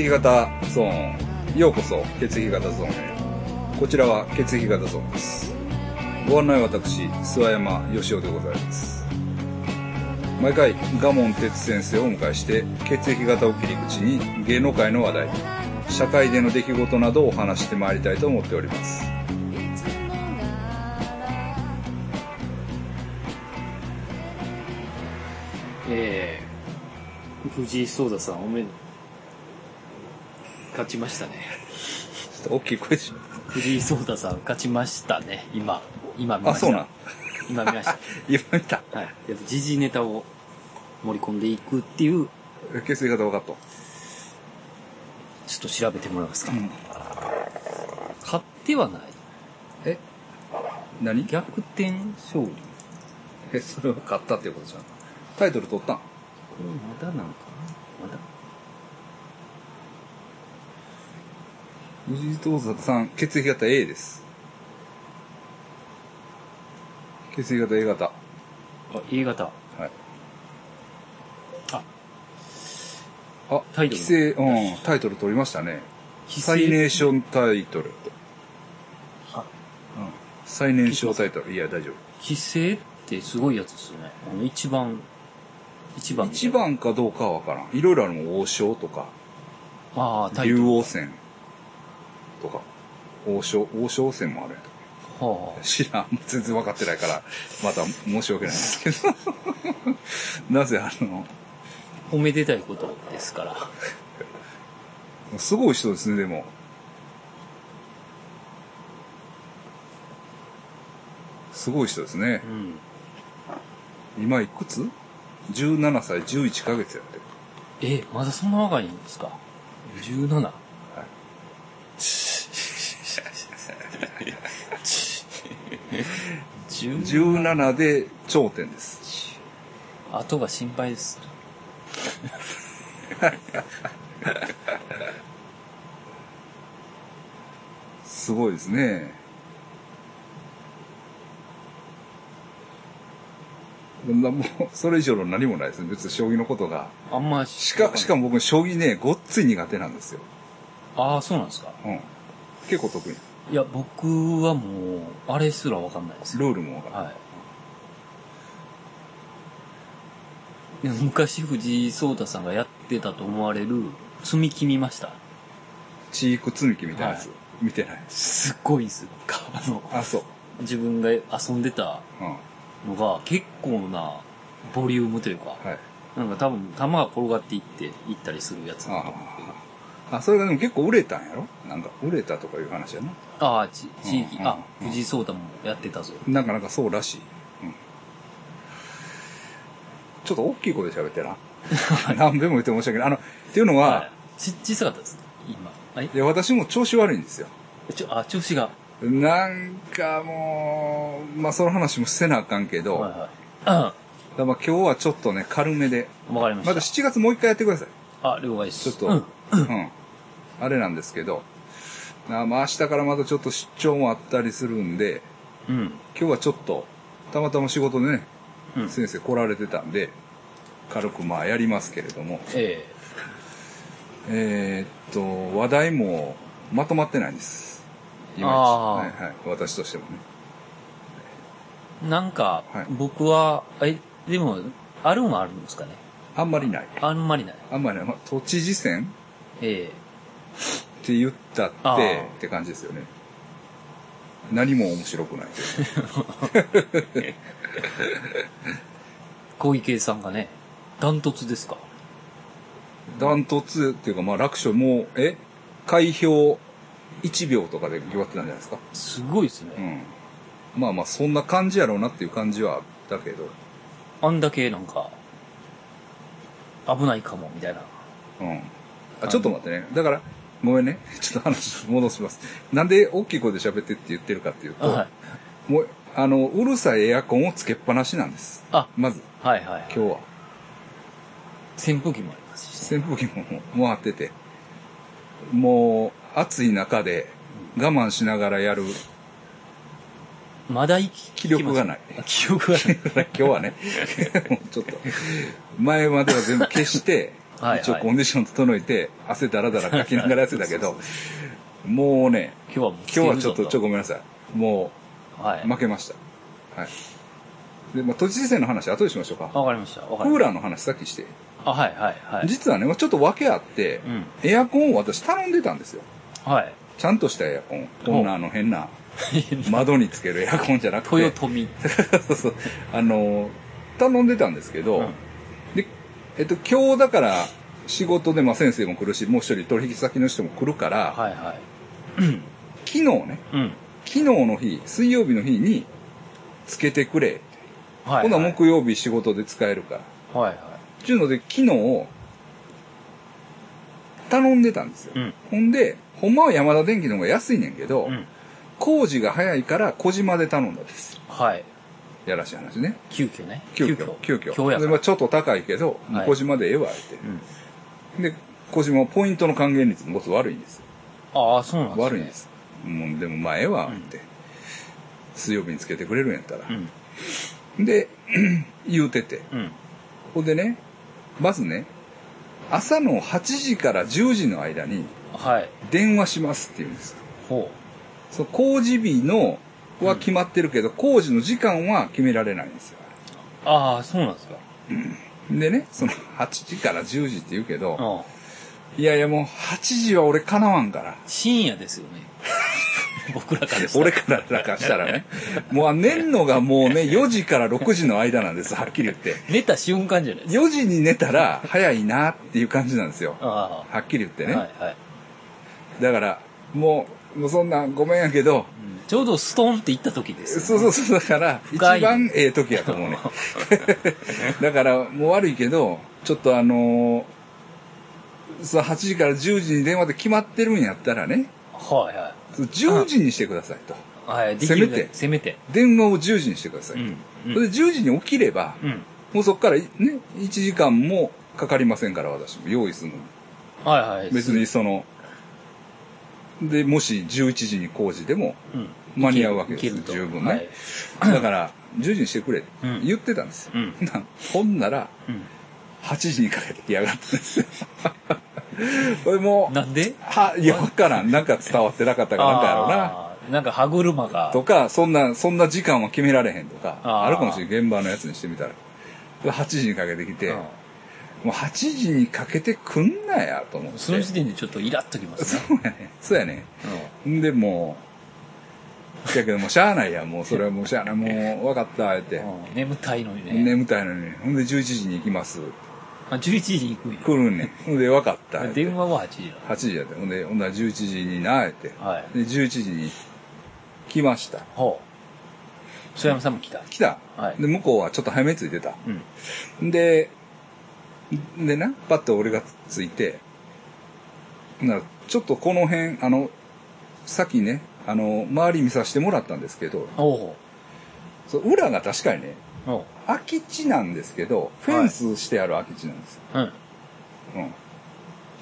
液型ゾーン。ようこそ、血液型ゾーンへ。こちらは血液型ゾーンです。ご案内は私、諏訪山義雄でございます。毎回、賀門哲先生をお迎えして、血液型を切り口に芸能界の話題、社会での出来事などをお話してまいりたいと思っております。ええ藤井聡太さんおめで勝ちましたね。ちょっと大きい声でしょ。藤井聡太さん勝ちましたね、今。今見まあ、した。そうなん。今見ました。今見た。はい。やっぱ時事ネタを盛り込んでいくっていう、血液型分かった？ちょっと調べてもらえますか？うん勝ってはない。え？何？逆転勝利。え、それは勝ったっていうことじゃん。タイトル取ったん？これまだなんかな？まだ？藤井聡太さん、血液型 A です。血液型 A 型。はあ、A 型。い。あ、あ、タイトル規制、うん、タイトル取りましたね。規制最年少タイトル。うん。あ最年少タイトル。いや、大丈夫。規制ってすごいやつですよね。あの、一番、一番。一。番かどうかはわからん。いろいろあるもん。王将とか、ああ、タイト竜ル。王戦とか、王将、王将戦もあるやと。は知らん。全然分かってないから、また申し訳ないんですけど。なぜあの、あ、おめでたいことですから。すごい人ですね、でも。すごい人ですねう。ん。今いくつ ?17 歳11ヶ月やってる。え、まだそんな若いんですか ?17。10 17で頂点です。後が心配です。すごいですね。なもう、それ以上の何もないですね。別に将棋のことが。あんましか、しかも僕、将棋ね、ごっつい苦手なんですよ。ああ、そうなんですか。うん。結構得意。いや、僕はもう、あれすらわかんないです。ルールもわかる。はい。でも昔藤井聡太さんがやってたと思われる積み木見ました。チーク積み木みたいなやつ。はい見てない。すっごいんですよ。あの、あ、そう。自分が遊んでたうん。のが結構なボリュームというか、はい。なんか多分球が転がっていって、いったりするやつだとあ思うけど。あ。あ、それがでも結構売れたんやろ？なんか、売れたとかいう話やな。ああ、ち地域、うんあ、うん藤井聡太もやってたぞ。なんかなんかそうらしい。うん。ちょっと大きい声で喋ってな。何べも言って申し訳ない。あの、っていうのは、はい。ち、小さかったです。今。はいい、や、私も調子悪いんですよ。ちょ、あ、調子が。なんかもう、まあその話もせなあかんけど、はいはい。だからまあ今日はちょっとね、軽めで。うん。わかりました。また7月もう一回やってください。あ、了解です。ちょっと、うん。うん。あれなんですけど、あまあ明日からまたちょっと出張もあったりするんで、うん。今日はちょっと、たまたま仕事でね、うん。先生来られてたんで、軽くまあやりますけれども、ええーっと、話題もまとまってないんです。いまいち。はいはい。私としてもね。えなんかはい、僕は、え、でも、あるんはあるんですかね？あんまりない。あんまりない。あんまりない。まあ、都知事選？えって言ったってって感じですよね。何も面白くないという。え 小池さんがね、ダントツですか？ダントツっていうか、まあ楽勝、もう、え？開票1秒とかで決まってたんじゃないですか？すごいですね。うん。まあまあ、そんな感じやろうなっていう感じはあったけど、あんだけなんか、危ないかも、みたいな。うん。あ、ちょっと待ってね。だから、ごめんね。ちょっと話戻します。なんで大きい声で喋ってって言ってるかっていうと、はい。もう、あの、うるさいエアコンをつけっぱなしなんです。あ、まず、はいはい。今日は。扇風機もありますし、ね。扇風機も回ってて、もう、暑い中で我慢しながらやるまだ生き、気力がない あ 気力がない。今日はね、もうちょっと、前までは全部消して、はいはい一応コンディション整えて、汗だらだらかきながらやってたけど、もうね、今日は今日はちょっと、ちょごめんなさい。もはい。う負けました。はい。で、まあ、都知事選の話後でしましょうか。わかりました。クーラーの話さっきして。た。あ、はいはいはい。実はね、ちょっと訳あって、うん。エアコンを私頼んでたんですよ。はい。ちゃんとしたエアコン。こんなあの変な 窓につけるエアコンじゃなくて。豊臣。そうそう。あの、頼んでたんですけど、うんで、えっと、今日だから仕事で、まあ先生も来るし、もう一人取引先の人も来るから、はいはい。昨日ね、うん。昨日の日、水曜日の日につけてくれ。はい。今度ははい木曜日仕事で使えるから。はい。っていうので、昨日、頼んでたんですよ。うん。ほんで、ほんまは山田電機の方が安いねんけど、うん。工事が早いから小島で頼んだんです。はい。やらしい話ね。急遽ね。急遽。急遽。まあちょっと高いけど、はい小島でええわ、って。で、小島はポイントの還元率もごつ悪いんです。ああ、そうなんですね。悪いんで。す。もう、でもまあええわ、って。水曜日につけてくれるんやったらう。ん。で、言うてて。うん。ほんでね、まずね、朝の8時から10時の間にはい。電話しますって言うんですよ。ほその工事日のは決まってるけど、工事の時間は決められないんですよ。う。ああ、そうなんですか。でね、その8時から10時って言うけど、うん。いやいやもう8時は俺叶わんから。深夜ですよね。僕らからしたら俺からだからしたらね。もう寝んのがもうね、4時から6時の間なんです、はっきり言って。寝た瞬間じゃないですか。4時に寝たら早いなっていう感じなんですよ。あはっきり言ってあ。ね。はいはい。だから、もう、もうそんなんごめんやけど、うんちょうどストーンって行った時ですよね。そうそうそう、だから、一番ええ時やと思うね。だから、もう悪いけど、ちょっとあのーその8時から10時に電話で決まってるんやったらね、はいは10時にしてくださいと。い。はい。せめてせめて。電話を10時にしてくださいと。うん。うんそれで10時に起きれば、うん。もうそこからね、1時間もかかりませんから、私も用意するのに。はいはい。別にその、で、もし11時に工事でもうん。間に合うわけですいけると十分ねはい だから、10時にしてくれ、うん言ってたんですよ。うんな ほんなら、うん。8時にかけて来やがったんですよ。これもう、なんで？は、いや、わからん。なんか伝わってなかったかなんかやろうな。なんか歯車が。とか、そんな、そんな時間は決められへんとか、あるかもしれん。現場のやつにしてみたら。で8時にかけてきて、うんもう8時にかけてくんなや、と思って。その時点でちょっとイラっときますね。そうやね。そうやね。んで、もう、だけどもうしゃあないや、もうそれはもうしゃあない。もう分かった、って。うんうん眠たいのにね。眠たいのに。ほんで11時に行きます。あ、11時に行くんや。来るんねん。ほんで分かった。電話は8時8時やって。ほんで、ほんなら11時にな、って。だ。はい。で、11時に来ました。ほう。曽山さんも来た。来た。はいで、向こうはちょっと早めに着いてた。うん。で、でな、パッと俺がついて、ならちょっとこの辺、あの、さっきね、あの、周り見させてもらったんですけど、そう裏が確かにね。空き地なんですけど、フェンスしてある空き地なんですよ。うん。うん。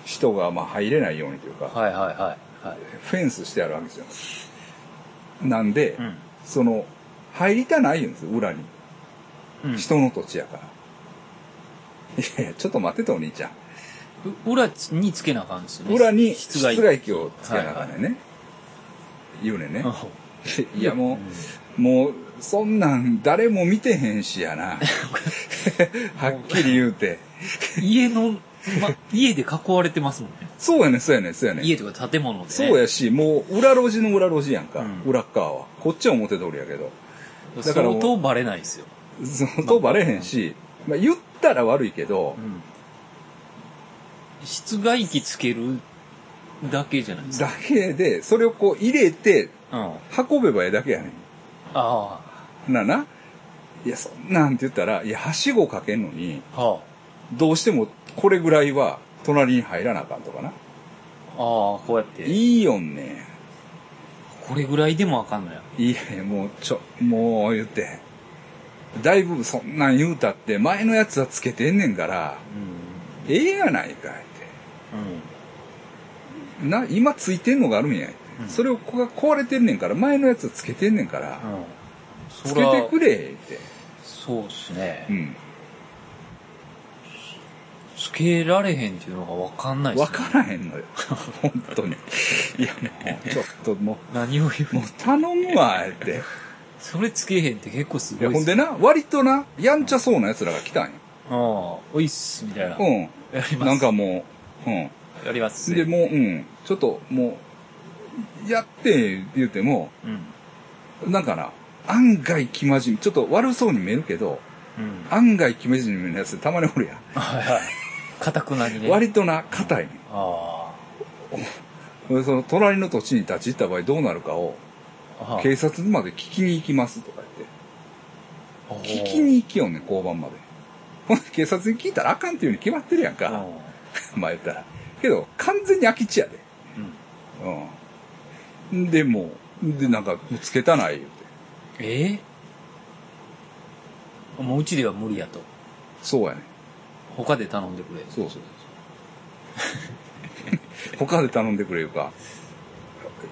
人がまあ入れないようにというか、はいはいはい。はい。フェンスしてある空き地なんです。なんで、うん。その、入りたないんですよ、裏に。うん。人の土地やから。いやいや、ちょっと待ってと、お兄ちゃん。う裏につけなあかんですよね。裏に室外機をつけながらね。言うねんね。いやもう、もう、そんなん誰も見てへんしやな。はっきり言うて。家の、ま、家で囲われてますもんね。そうやねんそうやねんそうやねん家とか建物で、ね。そうやし、もう裏路地の裏路地やんか。うん裏っ側は。こっちは表通りやけど。だから相当バレないですよ。相当バレへんし、まあ言ったら悪いけどう、ん。室外機つけるだけじゃないですか。だけで、それをこう入れて、運べばええだけやねあ。ん。なあな。いや、そんなんって言ったら、いや、はしごかけんのに、はどうしてもこれぐらいは隣に入らなあかんとかな。あ。ああ、こうやって。いいよんね。これぐらいでもわかんない。いやいや、もう、ちょ、もう言って。だいぶそんなん言うたって、前のやつはつけてんねんから、うん。ええやないかいって。うん。な、今ついてんのがあるんや。うんそれをこが壊れてんねんから、前のやつはつけてんねんから、うん。つけてくれって。そうっすねう。ん。つけられへんっていうのがわかんないわですね。からへんのよ。本当に。いや、もう、ちょっとも 何を言う、もうう頼むわ、って。それつけへんって結構すいや、ごいっすほんでな、割とな、やんちゃそうな奴らが来たんよ。ああ、おいっす、みたいな。うん。やります。なんかもう、うん。やります。で、もう、うん。ちょっと、もう、やって、言うても、うん。なんかな、案外生真面目、ちょっと悪そうに見えるけど、うん。案外生真面目なやつたまにおるやん。はいはい。かたくなにね。割とな、硬いねあん。その、隣の土地に立ち入った場合どうなるかを、あ。警察まで聞きに行きますとか言って。聞きに行きよんねん、交番まで。ほんで警察に聞いたらあかんっていうに決まってるやんうん。か。まあ言ったら。けど、完全に空き地やで。うん。うん。で、もう、で、なんか、もうつけたない言うて。ええもううちでは無理やと。そうやね。他で頼んでくれ。そうそうそう。他で頼んでくれるか。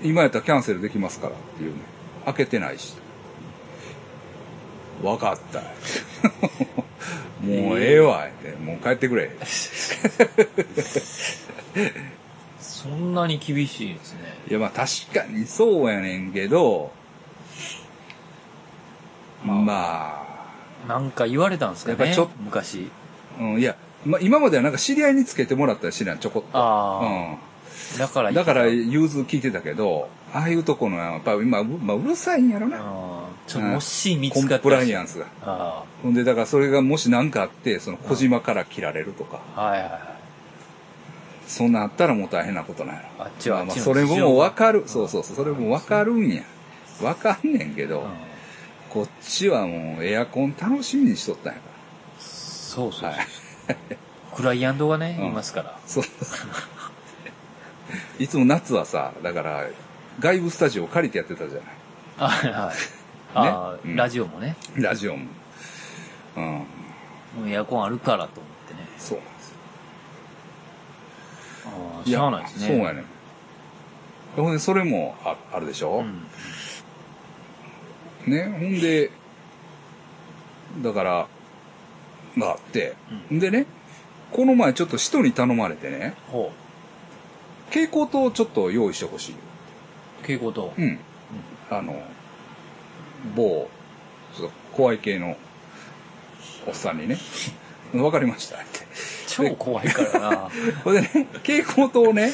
今やったらキャンセルできますからっていうね。開けてないし。わかった。もうええわ、って。もう帰ってくれ。そんなに厳しいですね。いや、まあ確かにそうやねんけど、まあまあ、なんか言われたんですかねやっぱちょっ昔。うん、いや、まあ今まではなんか知り合いにつけてもらったりしてんやんちょこっと。あだからうん。だからうん。融通聞いてたけど、ああいうとこのやっぱ今、うまあ、うるさいんやろな。ちょっともし見コンつかったプライアンスが。あほんで、だからそれがもし何かあって、その小島から切られるとか、あ。はいはいはい。そんなんあったらもう大変なことなんやろ。あっちはまあそれももう分かる。そううそうそう、それも分かるんや。分かんねんけど、こっちはもうエアコン楽しみにしとったんやかそうそうそう。はいクライアントがね、うんいますから。ら。そう。いつも夏はさ、だから、外部スタジオを借りてやってたじゃない。はいはい。ああ、うんラジオもね。ラジオも。うん。もうエアコンあるからと思ってね。そうなんですよ。ああ、しゃあないですね。そうやねん。ほんで、それもああるでしょ、うん。ね、ほんで、だから、があって、ん、でね、この前ちょっと人に頼まれてね、ほ蛍光灯をちょっと用意してほしい。う。蛍光灯。うん。あの、某、ちょっと怖い系のおっさんにね、わかりましたって。超怖いからな。ほんでね、蛍光灯をね、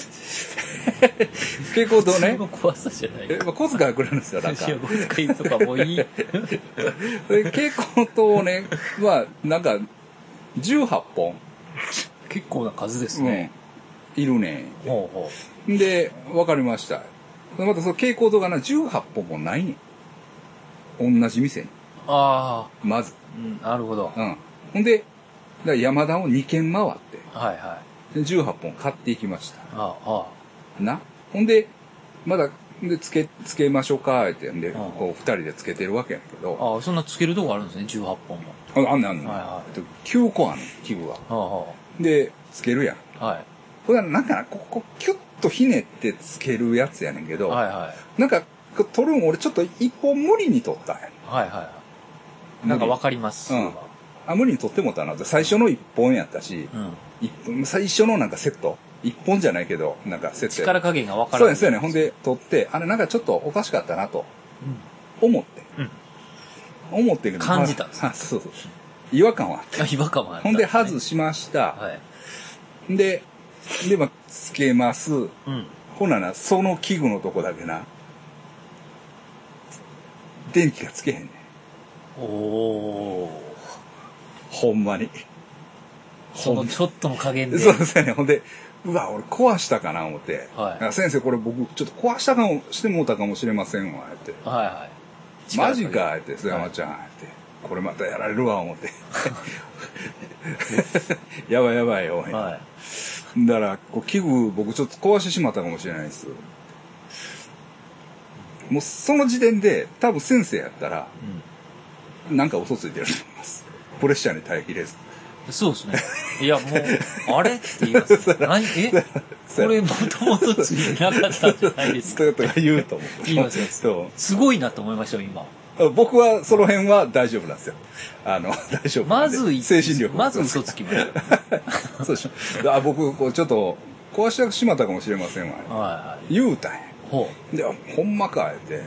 蛍光灯ねそ、の怖さじゃない。え、まあ、小遣いくれるんですよ、なんかい。や、ご使いとかもういい。で蛍光灯をね、まあ、なんか、18本、結構な数ですうんね。、いるねほうほん。で、わかりました。またその蛍光灯がな、18本もないねん。同じ店に。う。ああ、まず。うん、なるほど。うん。ほんで、だ山田を2軒回って、はいはい。で18本買っていきました。ああ、あな。ほんで、まだ、で、つけ、つけましょうか、ってんで、んこう、二人でつけてるわけやけど、あ。ああ、そんなつけるとこあるんですね、18本も。ああんねんあんねん。はいはえっと9個あんねん、器具が。ああ、はで、つけるやん。あ。はい。これはなんかな、ここ、キュッとひねってつけるやつやねんけど、はいはい。なんか、取るん俺ちょっと一本無理に取ったんや。はいはいはい。なんかわかります。うんあ、無理に取ってもったなって。最初の一本やったし、うん。一本、最初のなんかセット。一本じゃないけど、なんかセットや力加減がわからない。そうやね、そうやね。ほんで、取って、あれなんかちょっとおかしかったなと、思って。うん思ってんけど感じたんですまあそうそう。違和感はあって。あ、違和感はあったほんで、すね外しました。はい。で、で、まあ、つけます。うん。ほなな、その器具のとこだけな、電気がつけへんねん。おー。ほんまに。そのちょっとの加減で。そうですよね。ほんで、うわ、俺壊したかな思って。はいあ先生、これ僕、ちょっと壊したかも、してもうたかもしれませんわ、って。はいはい。マジか、って、須山ちゃん、って。これまたやられるわ、思って。やばいやばいよ、はい。だから、こう器具僕ちょっと壊してしまったかもしれないです。もうその時点で、多分先生やったら、うん。なんか嘘ついてると思います。プレッシャーに耐えきれず。そうですね。いや、もう、あれって言います。何え？これもともとついてなかったんじゃないですか。とか言うと思う。言いますよそう。すごいなと思いましたよ、今。僕はその辺は大丈夫なんですよ。あの、大丈夫。まず、精神力。まず嘘つきまし そうでしょ。あ僕、こうちょっと、壊してしまったかもしれませんわ。た。はいはい。言うたんや。ほで、ほんまか、って。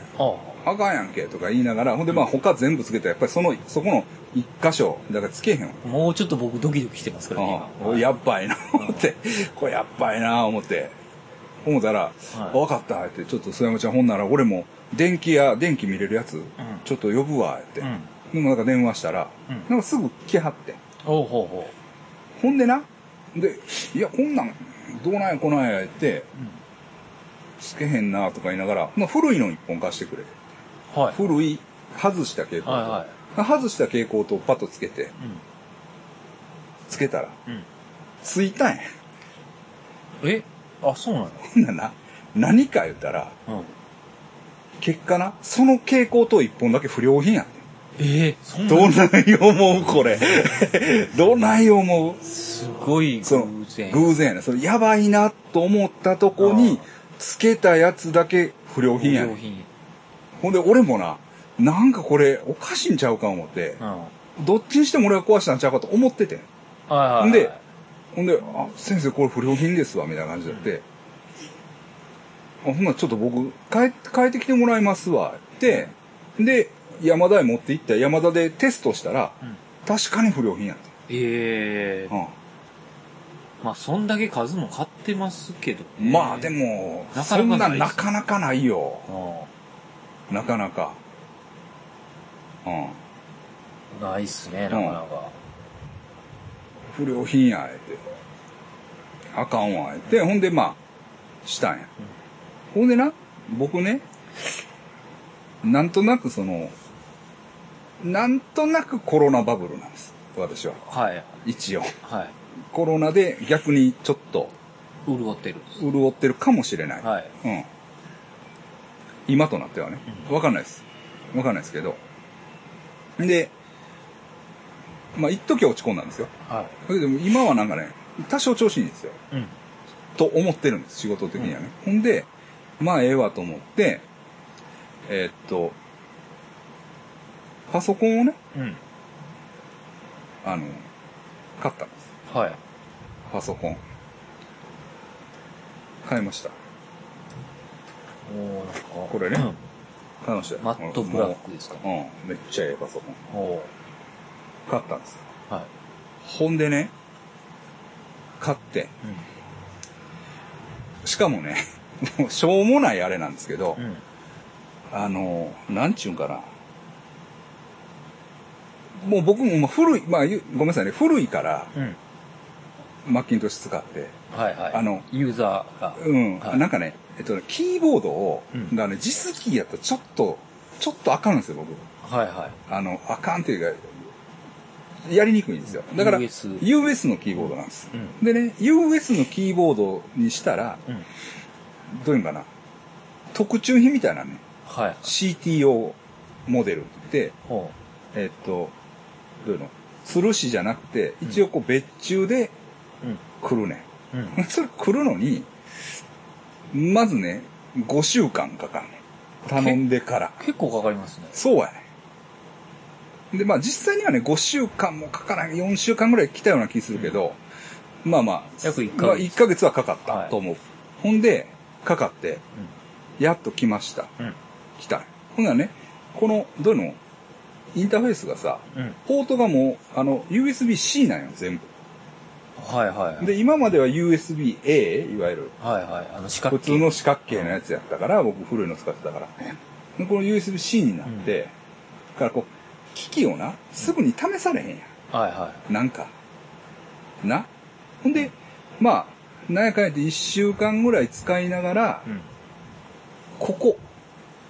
あかんやんけ、とか言いながら、ほんでまあ他全部つけて、やっぱりその、そこの一箇所、だからつけへんもうちょっと僕ドキドキしてますからね、あ今。あやっばいな、思って。これやっばいな、思って。思ったら、いわかった、って、ちょっと須山ちゃん、ほんなら俺も、電気屋、電気見れるやつ、ちょっと呼ぶわ、って。うん。でもなんか電話したら、うんなんかすぐ来はって。ほうほうほほんでな、で、いや、こんなん、どうなんや、こないや、って、つけへんな、とか言いながら、まあ、古いの一本貸してくれ。う。はい。古い、外した蛍光灯。はい外した蛍光灯をパッとつけて、つけたら。ついたんや。え？あ、そうなの？ほんならな、何か言ったら、うん。結果な、その蛍光灯一本だけ不良品やねええそんん。などない思うこれ。どない思うすごい偶然。偶然やねそれやばいなと思ったとこに、つけたやつだけ不良品やねん。不良品。ほんで、俺もな、なんかこれ、おかしいんちゃうか思ってどっちにしても俺が壊したんちゃうかと思ってて。ほんで、ほんで、あ、先生これ不良品ですわ、みたいな感じだって。あほんならちょっと僕、帰って、帰ってきてもらいますわ、って。で、山田へ持って行った山田でテストしたら、うん確かに不良品やって。ええうまあ、そんだけ数も買ってますけど、ん。まあでも、なかそんなんなかななかなかないよ。うなかなか。うん。ん。ないっすね、なかなか。不良品や、って。あかんわ、って。ほんで、まあ、したんや。ほんでな、僕ね、なんとなくその、なんとなくコロナバブルなんです。私は。はい。一応。はい。コロナで逆にちょっと潤ってる。潤ってるかもしれない。はい。うん。今となってはね。わかんないです。わかんないですけど。で、まあ、一時落ち込んだんですよ。はだけど今はなんかね、多少調子いいんですよ。い。うん。と思ってるんです、仕事的にはね。ほんで、まあええわと思って、えーっと、パソコンをね、うん。あの、買ったんです。はい。パソコン。買いました。おーなんか。これねうん買いましたよマットブラックですか？もううん、めっちゃええパソコン。お買ったんです。ーはい。ほんでね、買って、しかもね、もうしょうもないあれなんですけどう、ん。あの、なんちゅうんかな。もう僕もまあ古い、まあゆごめんなさいね、古いから、うん。マッキントッシュ使って、はいはい。あの、ユーザーが。うん、はいなんかね、えっとね、キーボードを、うんがね、実キーやったらちょっと、ちょっとあかんんですよ、僕。はいはい。あの、あかんっていうか、やりにくいんですよ。だから、US US のキーボードなんです。うん。でね、US のキーボードにしたら、うん。どういうんかな、特注品みたいなね、はい。CTO モデルって、ほえっと、どういうの？吊るしじゃなくて、一応こう別注でう。うん。来るね。うん。それ来るのに、まずね、5週間かかるね。頼んでから。結構かかりますね。そうやね。で、まあ実際にはね、5週間もかからない、4週間ぐらい来たような気するけど、まあまあ、約一ヶ月まあ1ヶ月はかかったはいと思う。ほんで、かかって、やっと来ました。うん。来た。ほんならね、この、どういうの？インターフェースがさ、うん。ポートがもう、あの、USB-C なんよ、全部。はいはい。で、今までは USB-A、いわゆる、はいはい。あの、四角普通の四角形のやつやったから、僕古いの使ってたから。でこの USB-C になって、だからこう、機器をな、すぐに試されへんやはいはん。なんか。な。ほんで、まあ、なんやかんやって1週間ぐらい使いながらい。、うん。ここ、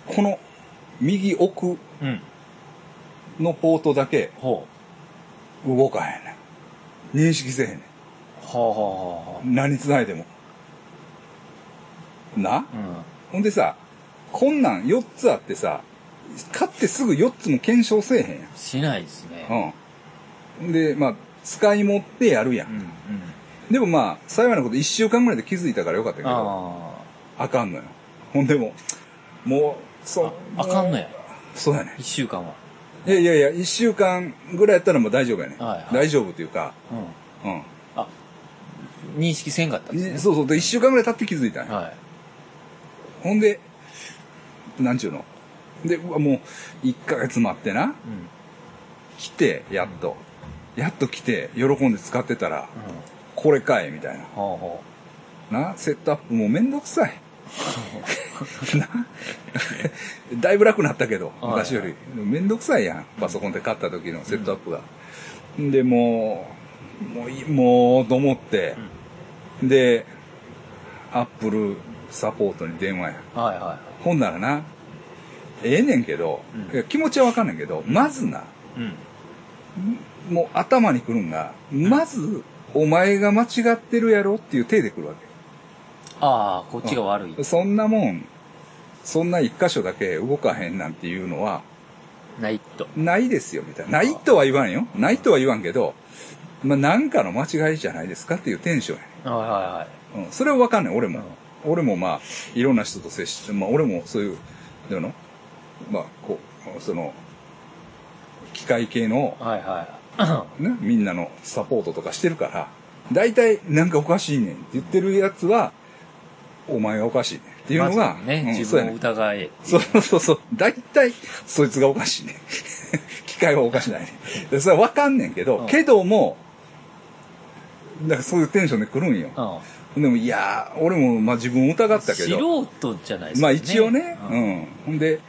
この右奥うん。のポートだけほ動かへんねん。認識せへんねん。う。はあはあは何繋いでも。な？あ。うん。ほんでさ、こんなん4つあってさ、買ってすぐ4つも検証せえへんやん。しないですね。うん。で、まあ、使い持ってやるやん。うん。うん。でもまあ、幸いなこと1週間ぐらいで気づいたからよかったけど、ああかんのよ。ほんでも、もう、そう。あ。あかんのや。そうやね。一週間は。いやいやいや、一週間ぐらいやったらもう大丈夫やね。はいはい大丈夫というか、うん。うん。あ、認識せんかったんですね。そうそう、で、一週間ぐらい経って気づいたんや。はい。ほんで、なんちゅうの？で、うわもう、一ヶ月待ってな。うん。来て、やっと。やっと来て、喜んで使ってたら、うん。これかい、みたいな。ほうほな、セットアップもうめんどくさい。なだいぶ楽になったけど、はい昔より。めんどくさいやん。パソコンで買った時のセットアップが。で、もう、もういい、もう、と思って、で、アップルサポートに電話や。う。はいはほんならな、ええねんけど、うん気持ちはわかんないけど、まずな、い。うん。もう頭に来るんが、まず、お前が間違ってるやろっていう手で来るわけ。ああ、こっちが悪い。そんなもん、そんな一箇所だけ動かへんなんていうのは、ないと。ないですよ、みたいな。ないとは言わんよ。ないとは言わんけど、まあ、なんかの間違いじゃないですかっていうテンションやね。はいはいはい。うん。それはわかんない、俺も。俺もまあ、いろんな人と接して、まあ、俺もそういう、どういうの？まあ、こう、その、機械系の、はいは ね、みんなのサポートとかしてるから、大体なんかおかしいねんって言ってるやつは、お前がおかしいねんってい。いうのが、まずね、うん自分をそうやね疑え。そうそうそう。大体、そいつがおかしいね。機械はおかしないね。でそれはわかんねんけど、うんけども、だからそういうテンションで来るんよ。うん。でも、いやー、俺もまあ自分疑ったけど、素人じゃないですか、まあ一応ね、う。うんん。ほんで、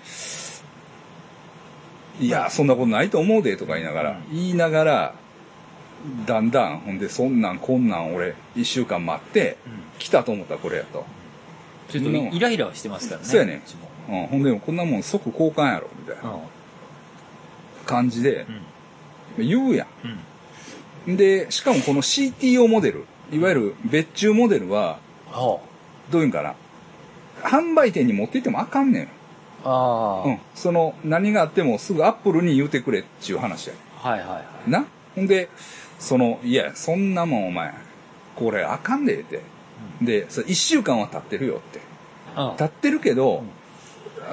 いや、そんなことないと思うで、とか言いながら、うん言いながら、だんだん、ほんで、そんなんこんなん俺、一週間待って、来たと思ったらこれやと。ちょっとイライラはしてますからね。そうやねうん。ほんで、こんなもん即交換やろ、みたいな感じでう、ん。言うやうん。ん。で、しかもこの CTO モデル、いわゆる別注モデルは、はどういうんかな。販売店に持って行ってもあかんねん。あ。ああ。うん。その、何があってもすぐアップルに言うてくれっていう話やねはいはいはい。ん。なほんで、その、いや、そんなもんお前、これあかんでって。で、そ一週間は経ってるよって。うん。経ってるけど、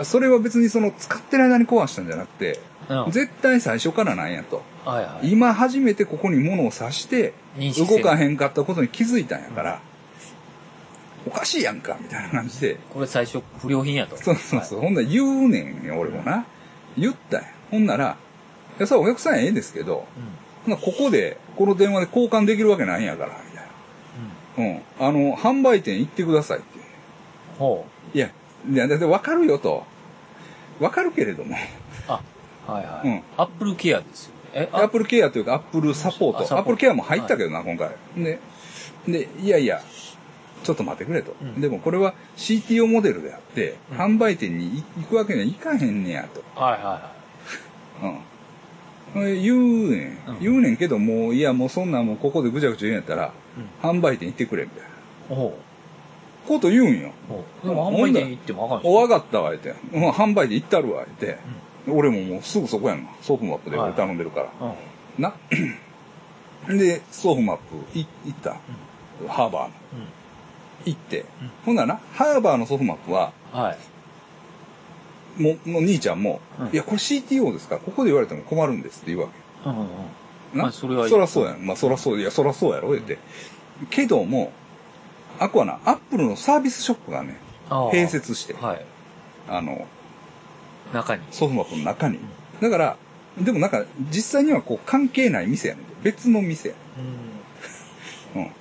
それは別にその使ってる間に壊したんじゃなくて、うん。絶対最初からなんやと。はいはい。今初めてここに物を刺して、動かへんかったことに気づいたんやから、おかしいやんか、みたいな感じで。これ最初不良品やと。そうそうそう。ほんなら言うねんよ、俺もな。言ったんや。ほんなら、いや、それお客さんええですけど、ほんここで、この電話で交換できるわけないんやから、みたいな。うん。あの、販売店行ってくださいって。ほう。いや、いや、だってわかるよと。わかるけれども。あ、はいはい。うんアップルケアですよね。え、アップルケアというか、アップルサポート。アップルケアも入ったけどな、今回。で、で、いやいや、ちょっと待ってくれと。うんでもこれは CTO モデルであって、うん販売店に行くわけにはいかへんねやと。はいはうん。え言うねん。うん言うねんけど、もう、いや、もうそんなんもうここでぐちゃぐちゃ言うんやったら、いはい。販売店行ってくれ、みたいな。うん。ほこと言うんよ。でも販売店行ってもあかんでしお、ょわかったわ、言って。うん、販売店行ったるわ、言って。俺ももうすぐそこやんな。ソフマップで俺頼んでるから。うん。な。で、ソーフマップい行った。ハーバーの。行って。ほんならな、ハーバーのソフマップは、うん。はい。もう、もう兄ちゃんも、うんいや、これ CTO ですから、ここで言われても困るんですって言うわけ。うんうんうん。な、まあそれはそらそうやん。まあそらそう、いや、そらそうやろ、言って。けども、あこはな、アップルのサービスショップがね、併設して、はい。あの、中に。ソフトマップの中に。だから、でもなんか、実際にはこう関係ない店やねん。別の店やうねん。うん。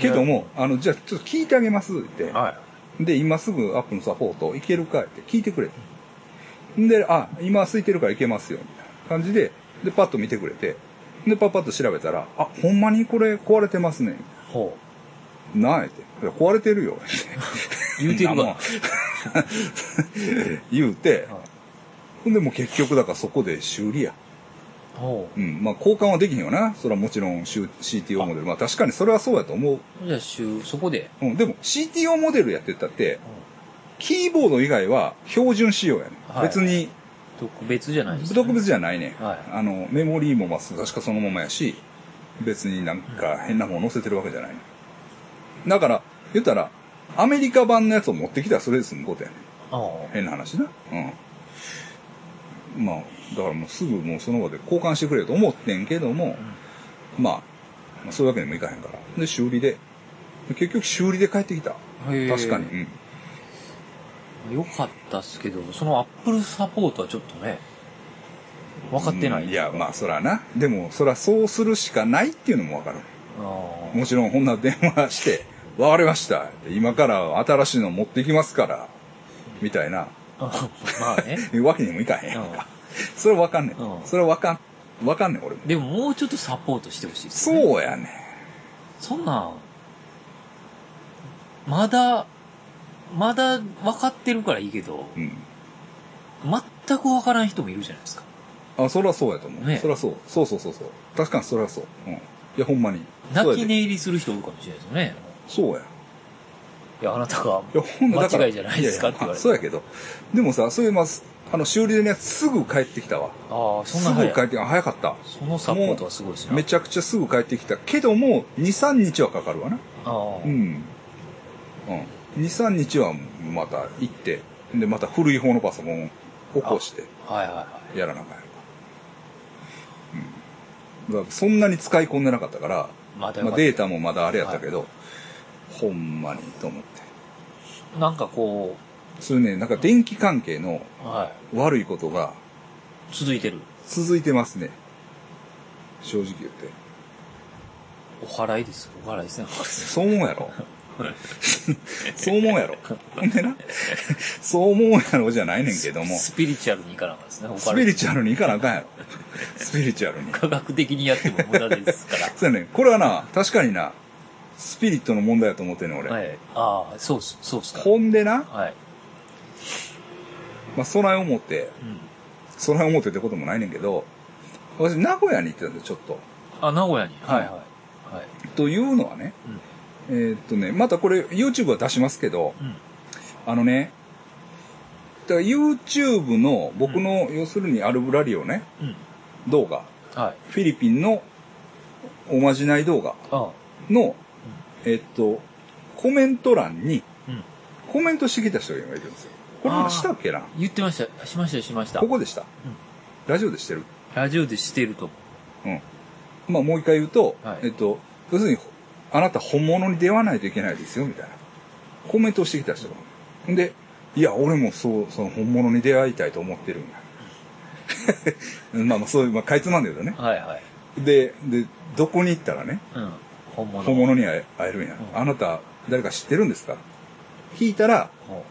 けども、あの、じゃあちょっと聞いてあげますって。ん。はい。で、今すぐアップのサポートいけるかって聞いてくれて。んで、あ、今空いてるからいけますよ、みたいな感じで、で、パッと見てくれて、で、パッパッと調べたら、あ、ほんまにこれ壊れてますね。ほなあって。壊れてるよ。言うてるわ言うてほんでもう結局だからそこで修理や。ほうん。まあ交換はできへんよな。それはもちろん CTO モデル。まあ確かにそれはそうやと思う。う。じゃあ、週、そこで。うん。でも CTO モデルやってったって、キーボード以外は標準仕様やね、はい別に特別じゃないです、ね。特別じゃないね、はいあの、メモリーもまあ確かそのままやし、別になんか変なもの載せてるわけじゃない、だから、言ったら、アメリカ版のやつを持ってきたらそれで済むことやねああ。変な話な。うん。まあ、だからもうすぐもうその場で交換してくれよと思ってんけども、まあ、まあそういうわけにもいかへんから。で、修理で。結局修理で帰ってきた。確かに。うん。よかったっすけど、そのアップルサポートはちょっとね、分かってない。うんいや、まあそらな。でも、そらそうするしかないっていうのもわかる。もちろん、こんな電話して、わかりました。今から新しいの持ってきますから。みたいな。あ まあね。いうわけにもいかへんやんうんか。それはわかんねん。うんそれはわかん、わかんねん、俺も。でももうちょっとサポートしてほしいですね。そうやねん。そんなん、まだ、まだ分かってるからいいけど、うん。全く分からん人もいるじゃないですか。あ、それはそうやと思う。ねそれはそう。そうそうそうそう。確かにそれはそう。うん。いや、ほんまに。泣きね。寝入りする人いるかもしれないですよね。そうや。いや、あなたが、いや、ほんまだから間違いじゃないですかって言われてそうやけど。でもさ、そういう、まあ、あの、修理でね、すぐ帰ってきたわ。ああ、そんすな早い。ぐ帰ってきた。早かった。そのサポートはすごいですね。めちゃくちゃすぐ帰ってきた。けども、2、3日はかかるわな。ああ、うん。うん。2、3日はまた行って、で、また古い方のパソコンを起こして、はいはいはい。やらなあかんやんか。うん。だからそんなに使い込んでなかったから、まあ、まだよかったデータもまだあれやったけど、ほんまにと思って。なんかこそれね、なんか電気関係の悪いことがい。続いてる。続いてますね。正直言って。お払いです。お払いですね。そう思うやろ。そう思うやろ。ほんでな、そう思うやろじゃないねんけども、スピリチュアルに行かなかったですね。おスピリチュュアルに行かなあかんやろ。スピリチュアルに。科学的にやっても無駄ですかそうやね。これはな、確かにな、スピリットの問題だと思ってんねん、俺。ら。はい。ああ、そうっす、そうっすか。ほんでな、はい。まあ、備え思って、うん。備え思ってってこともないねんけど、私、名古屋に行ってたんですよ、ちょっと。あ、名古屋に。はいはい。はい。というのはね、えーっとね、またこれ、YouTube は出しますけど、うん。あのね、だから YouTube の僕の、要するにアルブラリオね、うん。うん。動画、はい。フィリピンのおまじない動画ああ。の、えっと、コメント欄にうん。コメントしてきた人がいるんですよ。これ話したっけな？言ってました。しました、しました。ここでした？ラジオでしてる？ラジオでしてると。うん。まあもう一回言うと、はいえっと、要するに、あなた本物に出会わないといけないですよ、みたいな。コメントをしてきた人が。ほんで、いや、俺もそう、その本物に出会いたいと思ってるんだ。まあまあそういう、まあかいつまんで言うとね。はいはい。で、で、どこに行ったらね、うん。本物。本物に会えるんや。うんあなた、誰か知ってるんですか？聞いたら、ほ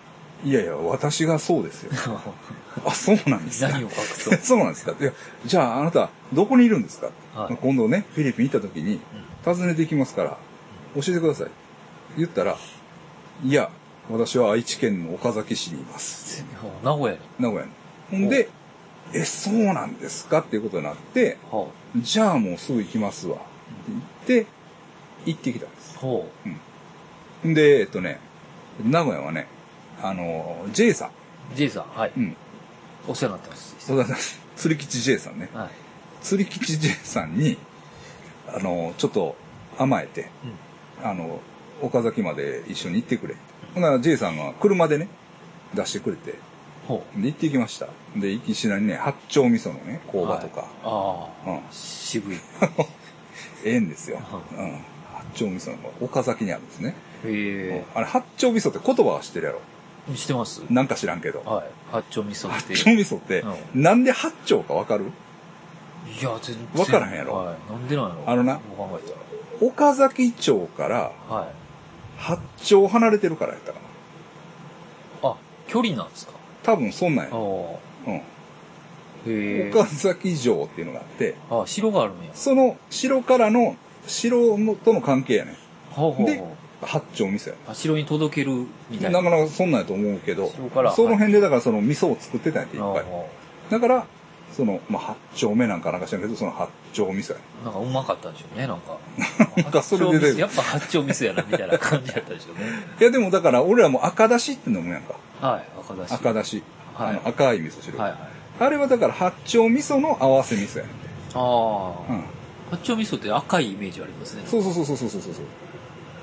いやいや、私がそうですよ。あ、そうなんですか？何を隠そう？そうなんですか？いや、じゃああなた、どこにいるんですか、はい今度ね、フィリピン行った時に、訪ねていきますから、教えてください。言ったら、いや、私は愛知県の岡崎市にいます。ほう名古屋に。名古屋に。ほんで、え、そうなんですか？っていうことになって、ほじゃあもうすぐ行きますわ。って言って、行ってきたんですう。。ほんで、えっとね、名古屋はね、あの、J さん。う。J さん、はい。うん。お世話になってます。そうだね。釣り吉 J さんね。はい。釣り吉 J さんに、あの、ちょっと甘えて、あの、岡崎まで一緒に行ってくれ。ほんなら J さんが車でね、出してくれて、ほう。で、行ってきました。で、行きしなにね、八丁味噌のね、工場とか、はいああ、うん渋い。ええんですよ。うん。八丁味噌の岡崎にあるんですね。へあれ、八丁味噌って言葉は知ってるやろ？え。知ってます？なんか知らんけど。はい。八丁味噌って。八丁味噌って、なんで八丁かわかる？いや、全然。わからへんやろはい。なんでなんやろ？あのなどう考えた岡崎町からら。はい。八丁離れてるからやったかな。あ、距離なんですか？多分そんなんやあ。あ。うん。へえ。岡崎城っていうのがあって、あ、城があるんや。その城からの、城のとの関係やねでほうほうほう。八丁味噌やねあ、城に届けるみたいな。なかなかそんなんやと思うけどその辺でだからその味噌を作ってたんやっていっぱい。だから、その、まあ、八丁目なんかなんか知らんけど、その八丁味噌やねなんかうまかったんでしょうね、なんか。なんかそれでやっぱ八丁味噌やな、みたいな感じだったでしょうね。いやでもだから俺らも赤だしって飲むやんか。はい、赤だし。赤だし。はいあの赤い味噌汁。はいはい。あれはだから八丁味噌の合わせ味噌やねんて。ああ、うん。八丁味噌って赤いイメージありますね。そうそうそうそうそうそうそう。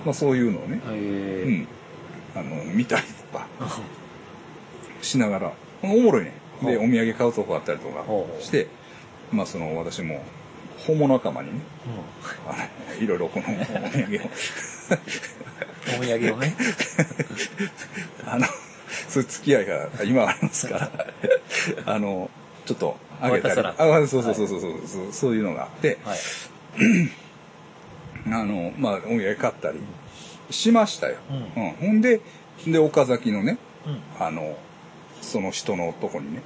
まあそういうのをね、へうえ。ん。あの、見たりとか。しながら、おもろいね。で、お土産買うとこあったりとかして、まあその私も、ホモ仲間にね、いろいろこのお土産を、お土産をね。あの、そういう付き合いが今ありますから、あの、ちょっとあげたり、あそうそうそうそうそう、そうそういうのがあって、はい。あの、まあ、お土産買ったりしましたよ。うんうん。ほんで、で、岡崎のね、うん。あの、その人のとこにね、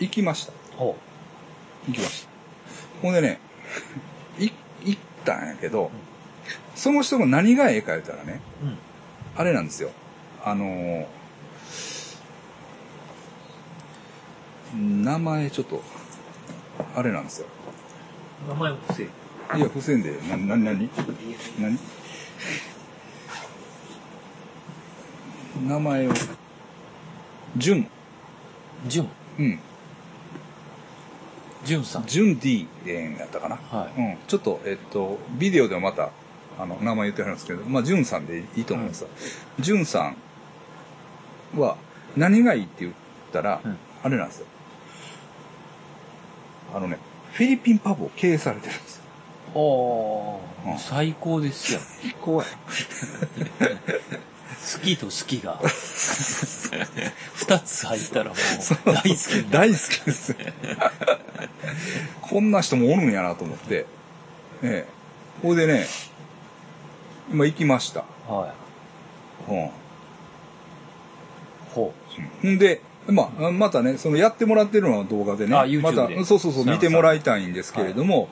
行きました。ほ行きました。ほんでね、い、行ったんやけど、その人が何がええか言ったらね、う。うん。あれなんですよ。あのー名前ちょっと、あれなんですよ。名前も不正。いや、不正で、な、な、なに何？名前を、純。純。うん。純さん。純 D でやったかな？はいうん。ちょっと、えっと、ビデオでもまた、あの、名前言ってはるんですけど、まあ、純さんでいいと思います。純さんは、何がいいって言ったら、うんあれなんですよ。あのね、フィリピンパブを経営されてるんですよ。おうんー、最高ですよ。怖い。好きと好きが。二つ入ったらもう大好きになる。大好きです。こんな人もおるんやなと思って。ええ。ほいでね、今行きました。はい。うん。ほほんで、まあ、またね、そのやってもらってるのは動画でね、あ YouTube また、でそうそうそう、見てもらいたいんですけれども、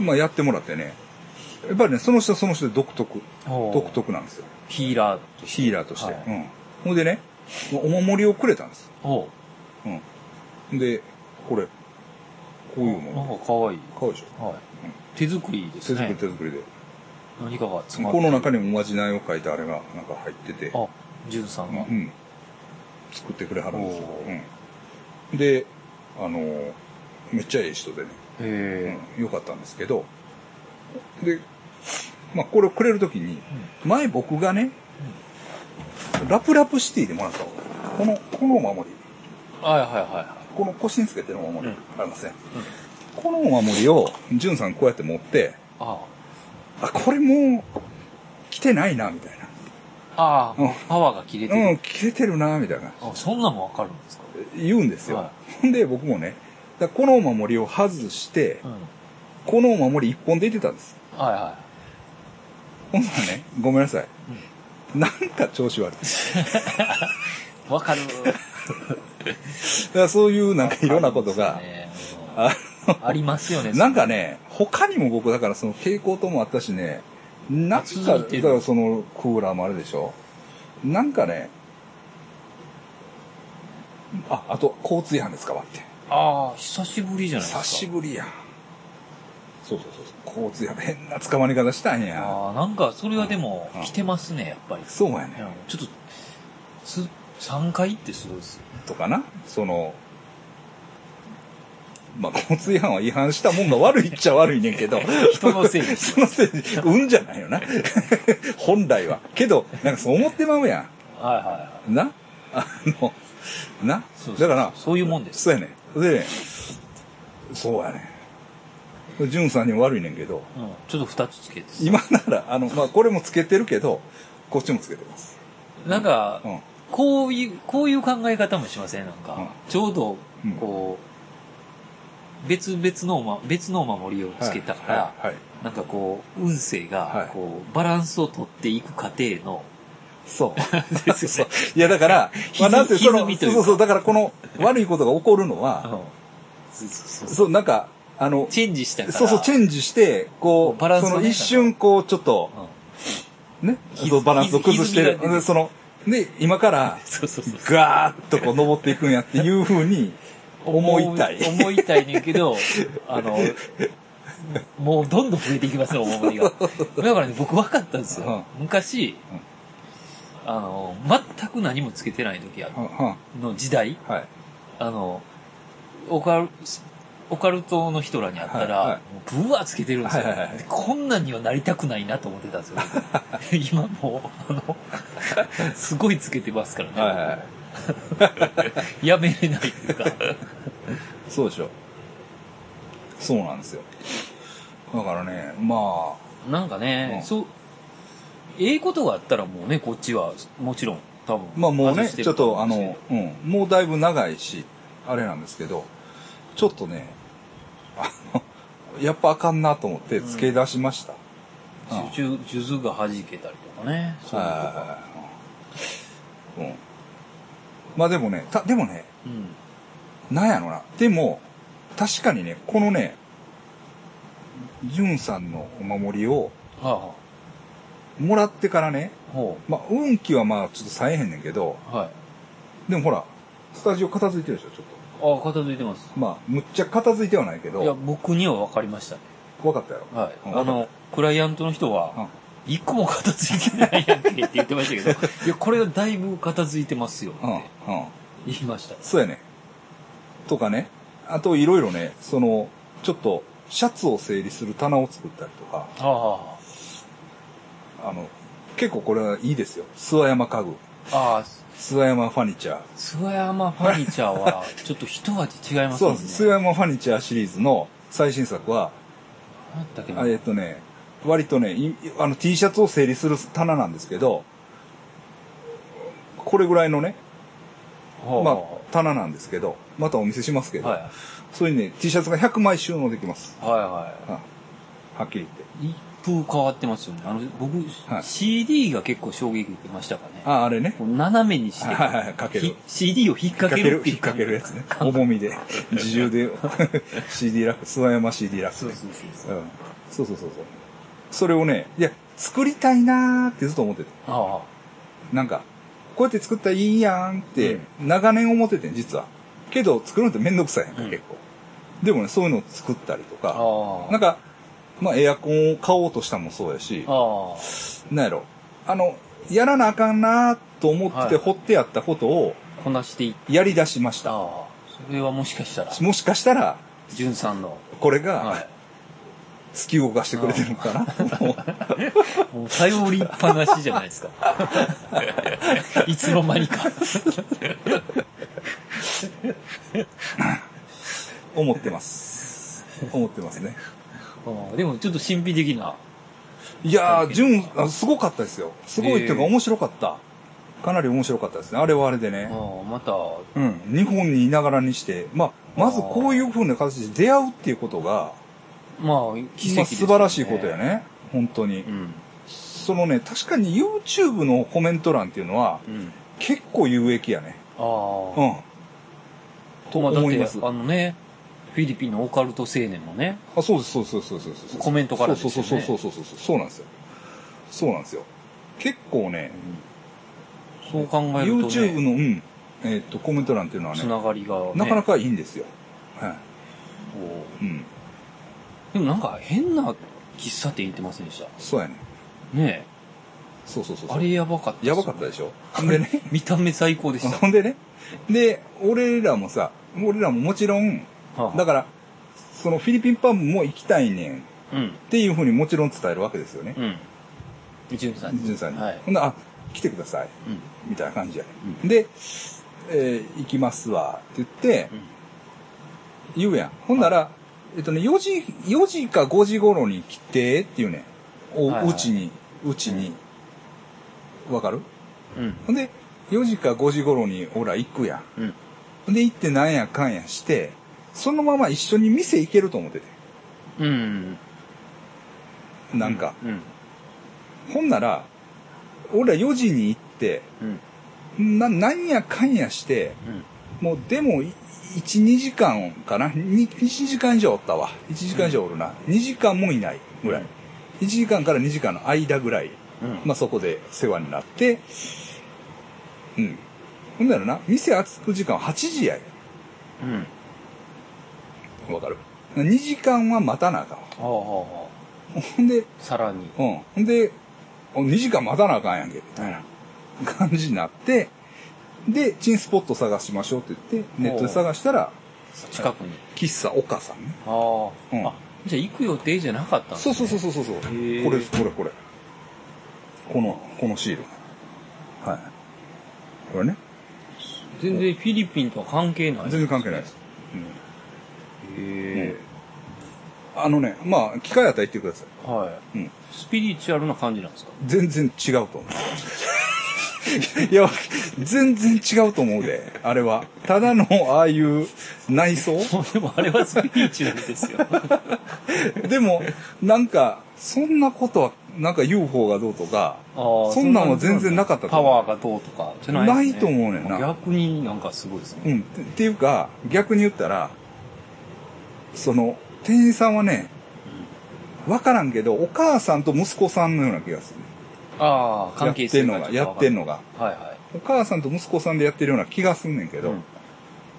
まあやってもらってね、やっぱりね、その人はその人で独特、独特なんですよ。ヒーラーとして。ヒーラーとして。はいうん。ほんでね、お守りをくれたんです。ほうん。で、これ、こういうう。もの。なんか可愛い。買うでしょ。はい。手作りですね。手作り手作りで。何かが詰まってこの中にもおまじないを書いてあれがなんか入ってて、あ、純さんが。うん。作ってくれはるんですよお。うん。で、あのーめっちゃええ人でね、へうん、よかったんですけど、で、まあ、これをくれるときに、前僕がね、ラプラプシティでもらったのこの、このお守り、え。はいはいはこの腰につけてるお守り、うんありません、このお守りを、じゅんさんこうやって持って、い。ああ、これもう、来てないな、みたいあ。あうんあ、パワーが切れてな。うん、る。切れてるな、みたいな。あ、そんなんもわかるんですか？言うんですよ。はほんで、僕もね、だこのお守りを外してう、ん。このお守り一本でいってたんです。はいはほんならね、ごめんなさい。なんか調子悪い。い。わかる。だからそういうなんかいろんなことが、ねあありますよね。のなんかね、他にも僕だからその蛍光灯もあったしね、なんか、だからそのクーラーもあるでしょなんかね、あ、あと交通違反ですかわって。ああ、久しぶりじゃないですか。久しぶりや。そうそうそうそう。交通違反、変な捕まり方したんや。ああ、なんか、それはでもうん、来てますね、やっぱり。そうやね。うんちょっと、す、3回ってすごいですよ。とかな。その、まあ、交通違反は違反したもんが悪いっちゃ悪いねんけど。人のせいです 人のせいで、運じゃないよな。本来は。けど、なんかそう思ってまうやはいはいはい。ん。な？あの、な？そうそうだから、そういうもんです。そうやねん。でね、そうやねん。ジュンさんにも悪いねんけど、うん。ちょっと2つつけて。今なら、あの、まあ、これもつけてるけど、こっちもつけてます。なんかう、ん。こういう、こういう考え方もしません？なんか、うんちょうどうん、こう、別々の別のお守りをつけたから、はい。はい。なんかこう、運勢はいが、こう、バランスを取っていく過程の、そう。ですよねいや、だから、まあ、歪なんせその、そうそうだからこの悪いことが起こるのうんは、そうなんか、あの、チェンジしたから。そうそう、チェンジして、こう、バランスその一瞬、こう、ちょっと、うんね、ひそうバランスを崩してその、で、今から。ガーッとこう登っていくんやっていうふうに思いたい。思思いたいねんけど、あの、もうどんどん増えていきますよ、お守りが。だからね、僕分かったんですよ。昔、あの、全く何もつけてない時あははの時代、はい。あの、オカル、オカルトの人らに会ったら、はいはいもうブワーつけてるんですよ、はいはいはいでこんなんにはなりたくないなと思ってたんですよ。今もう、あの、すごいつけてますからね。はいはい やめれないっていうか。そうでしょ。そうなんですよ。だからね、まなんかね、うんそう、ええことがあったらもうね、こっちは、もちろん、多分。あ、まあもうね、ちょっとあの、うん、もうだいぶ長いし、あれなんですけど、ちょっとね、あの、やっぱあかんなと思って付け出しました。うん数珠が弾けたりとかね。そういうのとか。はいうん。まあでもね、た、でもね、うん。なんやろな。でも、確かにね、このね、ジュンさんのお守りをはあ、はもらってからね、あ、ほまあ、運気はまあちょっとさえへんねんけど、う。はい。でもほら、スタジオ片付いてるでしょ、ちょっああ、片付いてます。と。まあ、むっちゃ片付いてはないけいや、ど、僕には分かりましたね。分かったやろ。はい。うんあの、クライアントの人は、うん一個も片付いてないやんけって言ってましたけど、いや、これはだいぶ片付いてますよってうん、うん。言いました。そうやね。とかね。あと、いろいろね、その、ちょっと、シャツを整理する棚を作ったりとか、ああの、結構これはいいですよ。諏訪山家具。あ、ああ、諏訪山ファニチャー。諏訪山ファニチャーは、ちょっと一味違いますもね。そうんです。諏訪山ファニチャーシリーズの最新作は、なんだっけえっとね、割とね、いあの T シャツを整理する棚なんですけど、これぐらいのね、はまあ、棚なんですけど、またお見せしますけど、はい。そういうね、T シャツが100枚収納できます。はいはははっきり言って。風変わってますよね。あの、僕、はい CD が結構衝撃受けましたかね。あ、あれね。こう斜めにして、はいはいはいかけるひ CD を引っ掛けるっていう引っ掛けるやつね。重みで。自重で CD ラック、諏訪山 CD ラック。そうそうそうそう。うん。そうそうそうそう。それをね、いや、作りたいなーってずっと思ってて。あなんか、こうやって作ったらいいやんって、長年思っててん、実は。けど、作るのってめんどくさいやんか、うん結構。でもね、そういうのを作ったりとあ。か、ああ。なんか、まあ、エアコンを買おうとしたのもそうやし、あなんやろ。あの、やらなあかんなと思ってはい掘ってやったことをあ。こなしていっやり出しました。た。ああ。それはもしかしたら、もしかしたら、じゅんさんの。これはが突き動かしてくれてるのかな。もう頼りっぱなしじゃないですか。いつの間にか。思ってます。思ってますね。ああでもちょっと神秘的な。いやー、純、あすごかったですよ。すごいっていうかえー面白かった。かなり面白かったですね。あれはあれでね。ああまた、うん。日本にいながらにして、まあ、まずこういう風な形で出会うっていうことが、まあ、奇跡まあ、素晴らしいことや。ね。本当にう。ん。そのね、確かに YouTube のコメント欄っていうのは、うん。結構有益やね。ああ。うん。と思います。あのね、フィリピンのオカルト青年もね、あ、そうです、そうです、そうです、そうです。コメントからですよねそうそうそうそうそうそう。そうなんですよ。そうなんですよ。結構ね、そう考えると、ね、YouTube の、うん、えーっと、コメント欄っていうのはね、つながりが、ね、なかなかいいんですよ。はい。こうん。うでもなんか変な喫茶店行ってませんでした？そうやね。ねそうそうそうそう。えあれやばかったやばかったでしょ。ほんでね、見た目最高でした。ほんでね、で、俺らもさ、俺らももちろん、はあだから、そのフィリピンパンも行きたいねんっうん。ていうふうにもちろん伝えるわけですよね。うん。ジュンさんに。ジュンさんに。はい。ほんで、あ、来てください。うん。みたいな感じやね。で、えー行きますわ、って言って、言うやん。ほんなら、えっとね、4時、4時か5時頃に来て、っていうね。おはいはいうちに、うちに。わかる？うん。ほんで、4時か5時頃に、ほら、行くやん。うん。ほんで、行ってなんやかんやして、そのまま一緒に店行けると思ってて。うん。なんか。うん。ほんなら、俺ら4時に行って、うん。な、なんやかんやして、うん。もうでも、い1、2時間かな ?2、1時間以上おったわ。1時間以上おるな。2時間もいないぐらい。1時間から2時間の間ぐらい。うん。まあそこで世話になって、うん。ほんならな、店開く時間は8時やうん。わかる ?2 時間は待たなあかんほんで、あ。さらに。うん。ほんで、お2時間待たなあかんやんけ、みたいな感じになって、で、チンスポット探しましょうって言って、ネットで探したら、近くに。喫茶岡さんね。ああ。うんあ、じゃあ行く予定じゃなかったんですそうねそうそうそうそう。こーれです、これ、これ。この、このシール。はい。これね。全然フィリピンとは関係ない。全然関係ないです。へあのね、まあ、機会あったら言ってください。え。はい。うんスピリチュアルな感じなんですか？全然違うと思う。いや、全然違うと思うで、あれは。ただの、ああいう内装でもあれはスピリチュアルですよ。でも、なんか、そんなことは、なんか UFO がどうとか、そんなんは全然なかったとパワーがどうとかじゃないねないと思うねんな逆になんかすごいですね。うん。っていうか、逆に言ったら、その、店員さんはね、わからんけど、お母さんと息子さんのような気がする。ああ、関係性やってんのが、やってんのが。が。はいはお母さんと息子さんでやってるような気がすんねんけい。ど、うん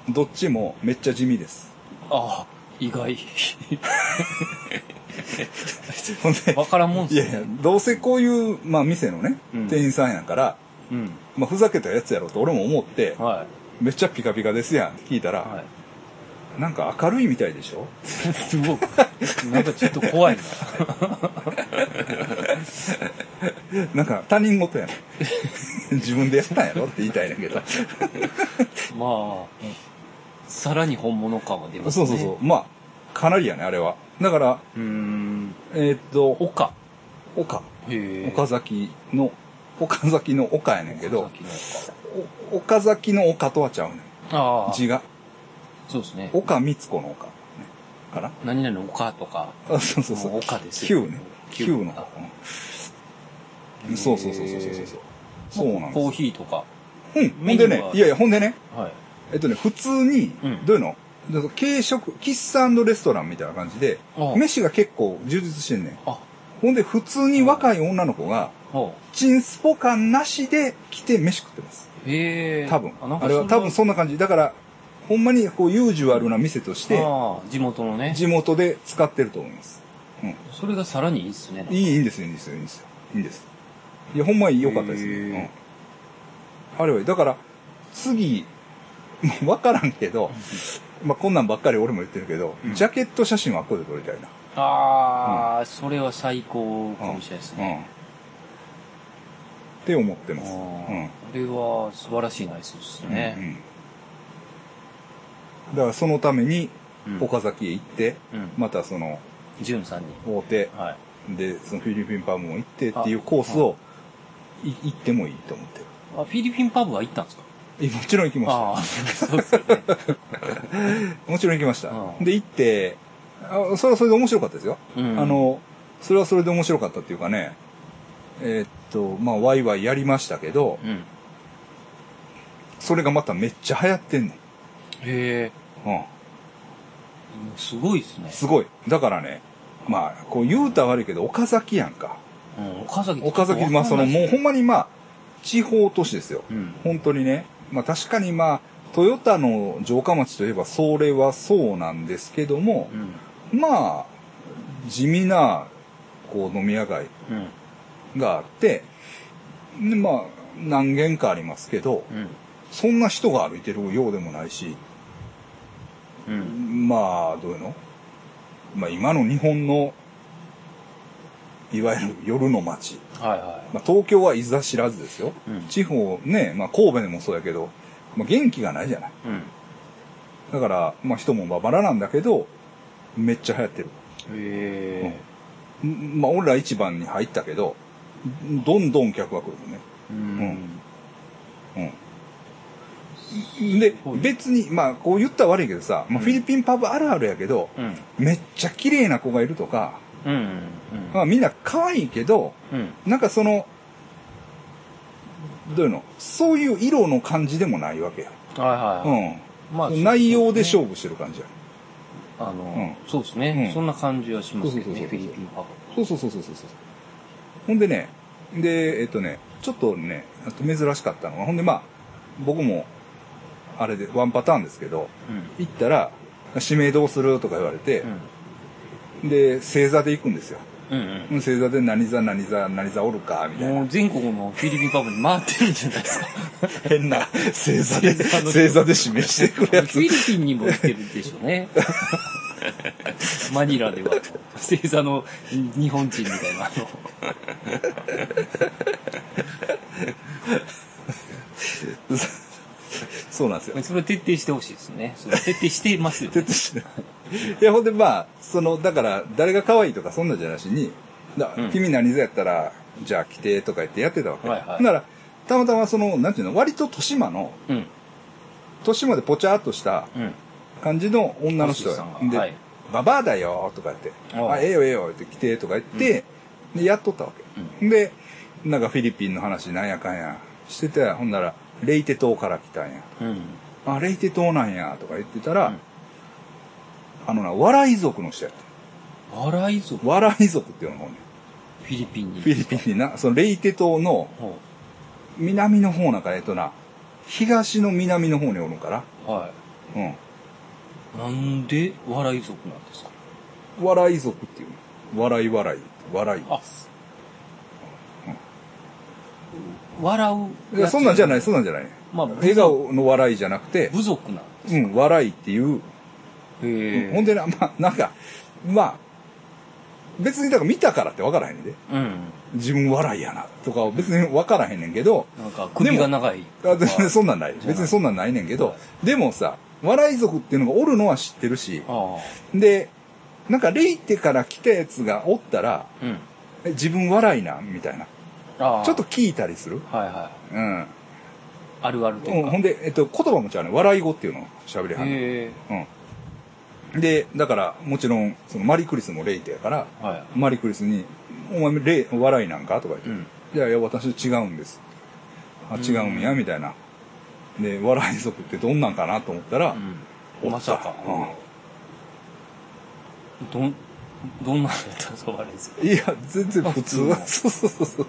どっちもめっちゃ地味です。ああ、意外。ほんで、わからんもんっすね。いやいや、どうせこういう、まあ店のね、うん店員さんやから、うん。まあふざけたやつやろと俺も思って、はめっちゃピカピカですやんって聞いたい。ら、はい。なんか明るいみたいでしょ？すごく、なんかちょっと怖いな。なんか他人事やねん。自分でやったんやろって言いたいねんけど。まあ、さらに本物感は出ますね。そうそうそう。まあ、かなりやね、あれは。だから、う。ん。えーっと、岡。岡。岡崎の、岡崎の岡やねんけど岡、崎のお岡とはちゃうねん。岡ああ。字が。そうですね。岡光子の岡。ねかな何々の岡とか。あそうそうそう。岡ですよ。9ね。九9のあうんそうそうそうそうそうそう。そうなんコーです。ヒーとか。うん。ほんでねいやいや、ほんでね、はい。えっとね、普通にうん、どういうの？軽食、喫茶レストランみたいな感じで飯が結構充実してんねん。あ、ほんで、普通に若い女の子が、ほチンスポ感なしで来て飯食ってます。う。へえ。多分。あれは多分そんな感じ。だから、ほんまにこうユージュアルな店として、ああ、地元のね。地元で使ってると思います。うん。それがさらにいいっすね。いい、いいんですよ、いいんですよ、いいんですよ。いいんです。いや、ほんまに良かったですへね。ーうん。あれは、だから、次、わからんけど、まあ、こんなんばっかり俺も言ってるけど、うんジャケット写真はここで撮りたいな。ああ、それは最高かもしれないですうん。ね。って思ってます。あうん。あこれは素晴らしいナイスですね。うんうんだからそのためにうん岡崎へ行って、うん。またそのジュンさんに。大手はい。でそのフィリピンパブも行ってっていうコースをい行ってもいいと思ってるあ、フィリピンパブは行ったんですか？えもちろん行きまああ、そうですよね。したもちろん行きましたうんで行ってあそれはそれで面白かったですよ、うんあのそれはそれで面白かったっていうかねえーっとまあワイワイやりましたけどうん。それがまためっちゃ流行ってんねへえ。ん、うん、すごいですね。すごいだからねまあこう言うたら悪いけど岡崎やんかうん、岡崎岡崎、まあそのもうほんまにまあ、地方都市ですよ。うん。本当にね。まあ確かにまあ、トヨタの城下町といえばそれはそうなんですけどもう、ん。まあ、地味な、こう飲み屋街うん。があって、でまあ、何軒かありますけど、うん。そんな人が歩いてるようでもないし、うん。まあ、どういうの？まあ今の日本の、いわゆる夜の街。はいはまあ、東京はいざ知らずですよ。うん地方ね、まあ、神戸でもそうやけど、まあ、元気がないじゃない。い。うん。だから、まあ、人もまばらなんだけど、めっちゃ流行ってる。へえ。んまあ、俺ら一番に入ったけど、どんどん客が来るのね。うん。うん。で別に、まあ、こう言ったら悪いけどさ、まあ、うんフィリピンパブあるあるやけど、うん。めっちゃ綺麗な子がいるとか、う。まあ、みんな可愛いけど、うん。なんかその、どういうの？そういう色の感じでもないわけや。はいはい。うん。まあ内容で勝負してる感じや。あの、うんそうですね、うんそんな感じはしますけどね、そうそうそうそうフィリピンパそうそうそうそうそうそう。ほんでね、で、えっとね、ちょっとね、あと珍しかったのは、ほんでまあ、僕も、あれで、ワンパターンですけど、ブ。行ったら、指名どうするとか言われてう、ん。で、星座で行くんですよ。うん。うんうん星座で何座何座何座おるか、みたいな。もう全国のフィリピンパブに回ってるんじゃないですか。変な星座で、星座で指名してくるやつフィ。リピンにも行ってるでしょうね。マニラでは。星座の日本人みたいなの。そ そうなんですよ。それ徹底してほしいですね。それ徹底していますよ、ね。徹底していや、ほんでまあ、その、だから、誰が可愛いとかそんなんじゃなしに、だうん君何ぞやったら、じゃあ来てとか言ってやってたわけ。はいはいなら、たまたまその、なんていうの、割と豊島の、うん。豊島でぽちゃっとしたうん。感じの女の人ホッシーさんがで、はいババアだよとか言って、あええよええよって来てとか言って、で、やっとったわけ。で、なんかフィリピンの話なんやかんやしてて、ほんなら、レイテ島から来たんや。うん。あ、レイテ島なんやとか言ってたら、うんあのな、笑い族の人やった。笑い族？笑い族っていうのがおんねんフィリピンに。フィリピンにな、そのレイテ島のほ南の方なんか、えっとな、東の南の方におるんかうはな。うん。い。なんで笑い族なんですか？笑い族っていうの。笑い笑い。笑い。あ、笑う。いや、そんなんじゃない。そんなんじゃない。まあ、笑顔の笑いじゃなくて、部族なん。うん、笑いっていう。へえ。ほんでな、まあ、なんか、まあ、別にだから見たからって分からへんで。うん。自分笑いやな、とかは別に分からへんねんけど、なんか首が長い。あ全然 そんなんない。別にそんなんないねんけど、はでもさ、笑い族っていうのがおるのは知ってるし、あで、なんかレイテから来たやつがおったら、あ。うん。え自分笑いな、みたいな。ああ。ちょっと聞いたりする？はいはい。うん。あるあるとうん、か。ほんで、えっと、言葉も違うね。笑い語っていうのを喋りはんねうん。で、だから、もちろん、そのマリクリスもレイテやから、え。はい。マリクリスに、お前、レイ、笑いなんか？とか言って、うん。いやいや、私違うんです。あ、違うんや、みたいな。で、笑い族ってどんなんかなと思ったら、うん。まさか。どん、どんなんだったんですか、笑い族。うん。いや、全然普通は、あそうそうそうそう。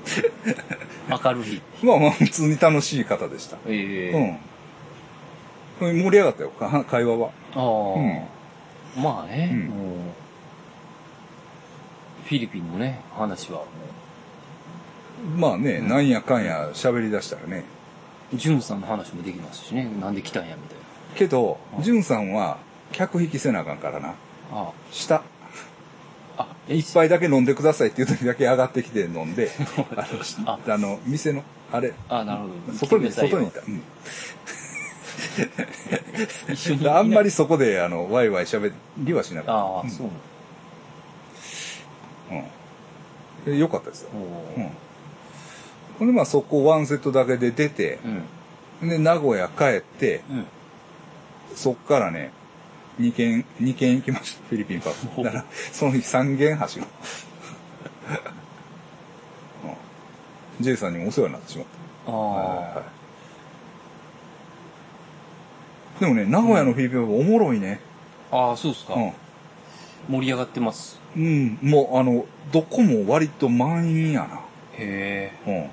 明るい。まあまあ、普通に楽しい方でした。ええ。うん。盛り上がったよ、か会話は。ああ。まあね、うんもう、フィリピンのね、話はもまあね、うんなんやかんや喋り出したらね。う、ジュンさんの話もできますしね、なんで来たんや、みたいけどう、んジュンさんは、客引きせなあかんからな。な。あ下。一杯だけ飲んでくださいっていう時だけ上がってきて飲んで、あの、ああの店の、あれ、あ、なるほど。外に、外にいた。うん あんまりそこで、あの、ワイワイ喋りはしなかっああ、うんそう。た。うん。でよかったですよ。うん。ほんで、まあそこワンセットだけで出て、うん。で、名古屋帰って、うん。そっからね、2軒、二軒行きました、フィリピンパブ。だから、その日3軒はしご。うん。ジェイさんにもお世話になってしまった。ああ。はいでもね、名古屋のフィリピンパブおもろいね。ああ、そうですか。うん。盛り上がってます。うん、もうあの、どこも割と満員やへえ。な。うん。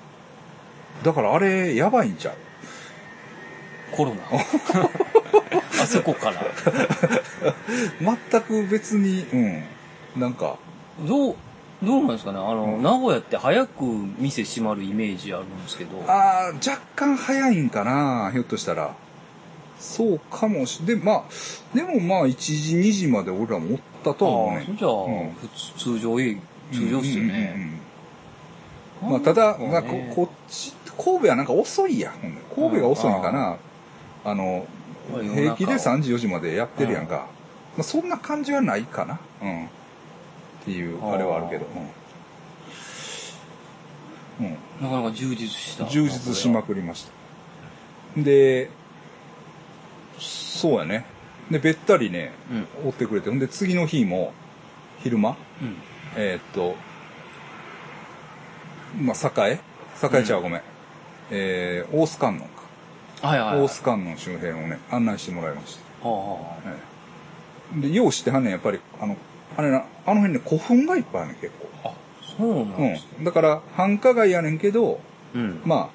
だからあれ、やばいんちゃう？コロナ。あそこから。全く別に、うん。なんか、どう、どうなんですかね？あの、名古屋って早く店閉まるイメージあるんですけど。ああ、若干早いんかな、ひょっとしたら。そうかもし、で、まあ、でもまあ、1時、2時まで俺らもおったとは思うねじゃあ、うん普通、通常営通常っすよね。うんうんうんうん。まあ、ただ、まあ、ここっち、神戸はなんか遅いや神戸が遅いんかな。あの、平気で3時、4時までやってるやんか。まあ、そんな感じはないかな。うん。っていう、あれはあるけど。うん。うん。なかなか充実した。充実しまくりました。で、そうやね。で、べったりね、うん。追ってくれて。ほんで、次の日も、昼間、うん。えーっと、まあ、栄栄ちゃう、ごめん。えー、大須観音か。はいはい、はい。大須観音周辺をね、案内してもらいましはあはた。ええで、よう知ってはんねん、やっぱり、あの、あれな、あの辺ね、古墳がいっぱいあるねん、結構。あ。あ、そうなんですうん。だから、繁華街やねんけど、うん。まあ、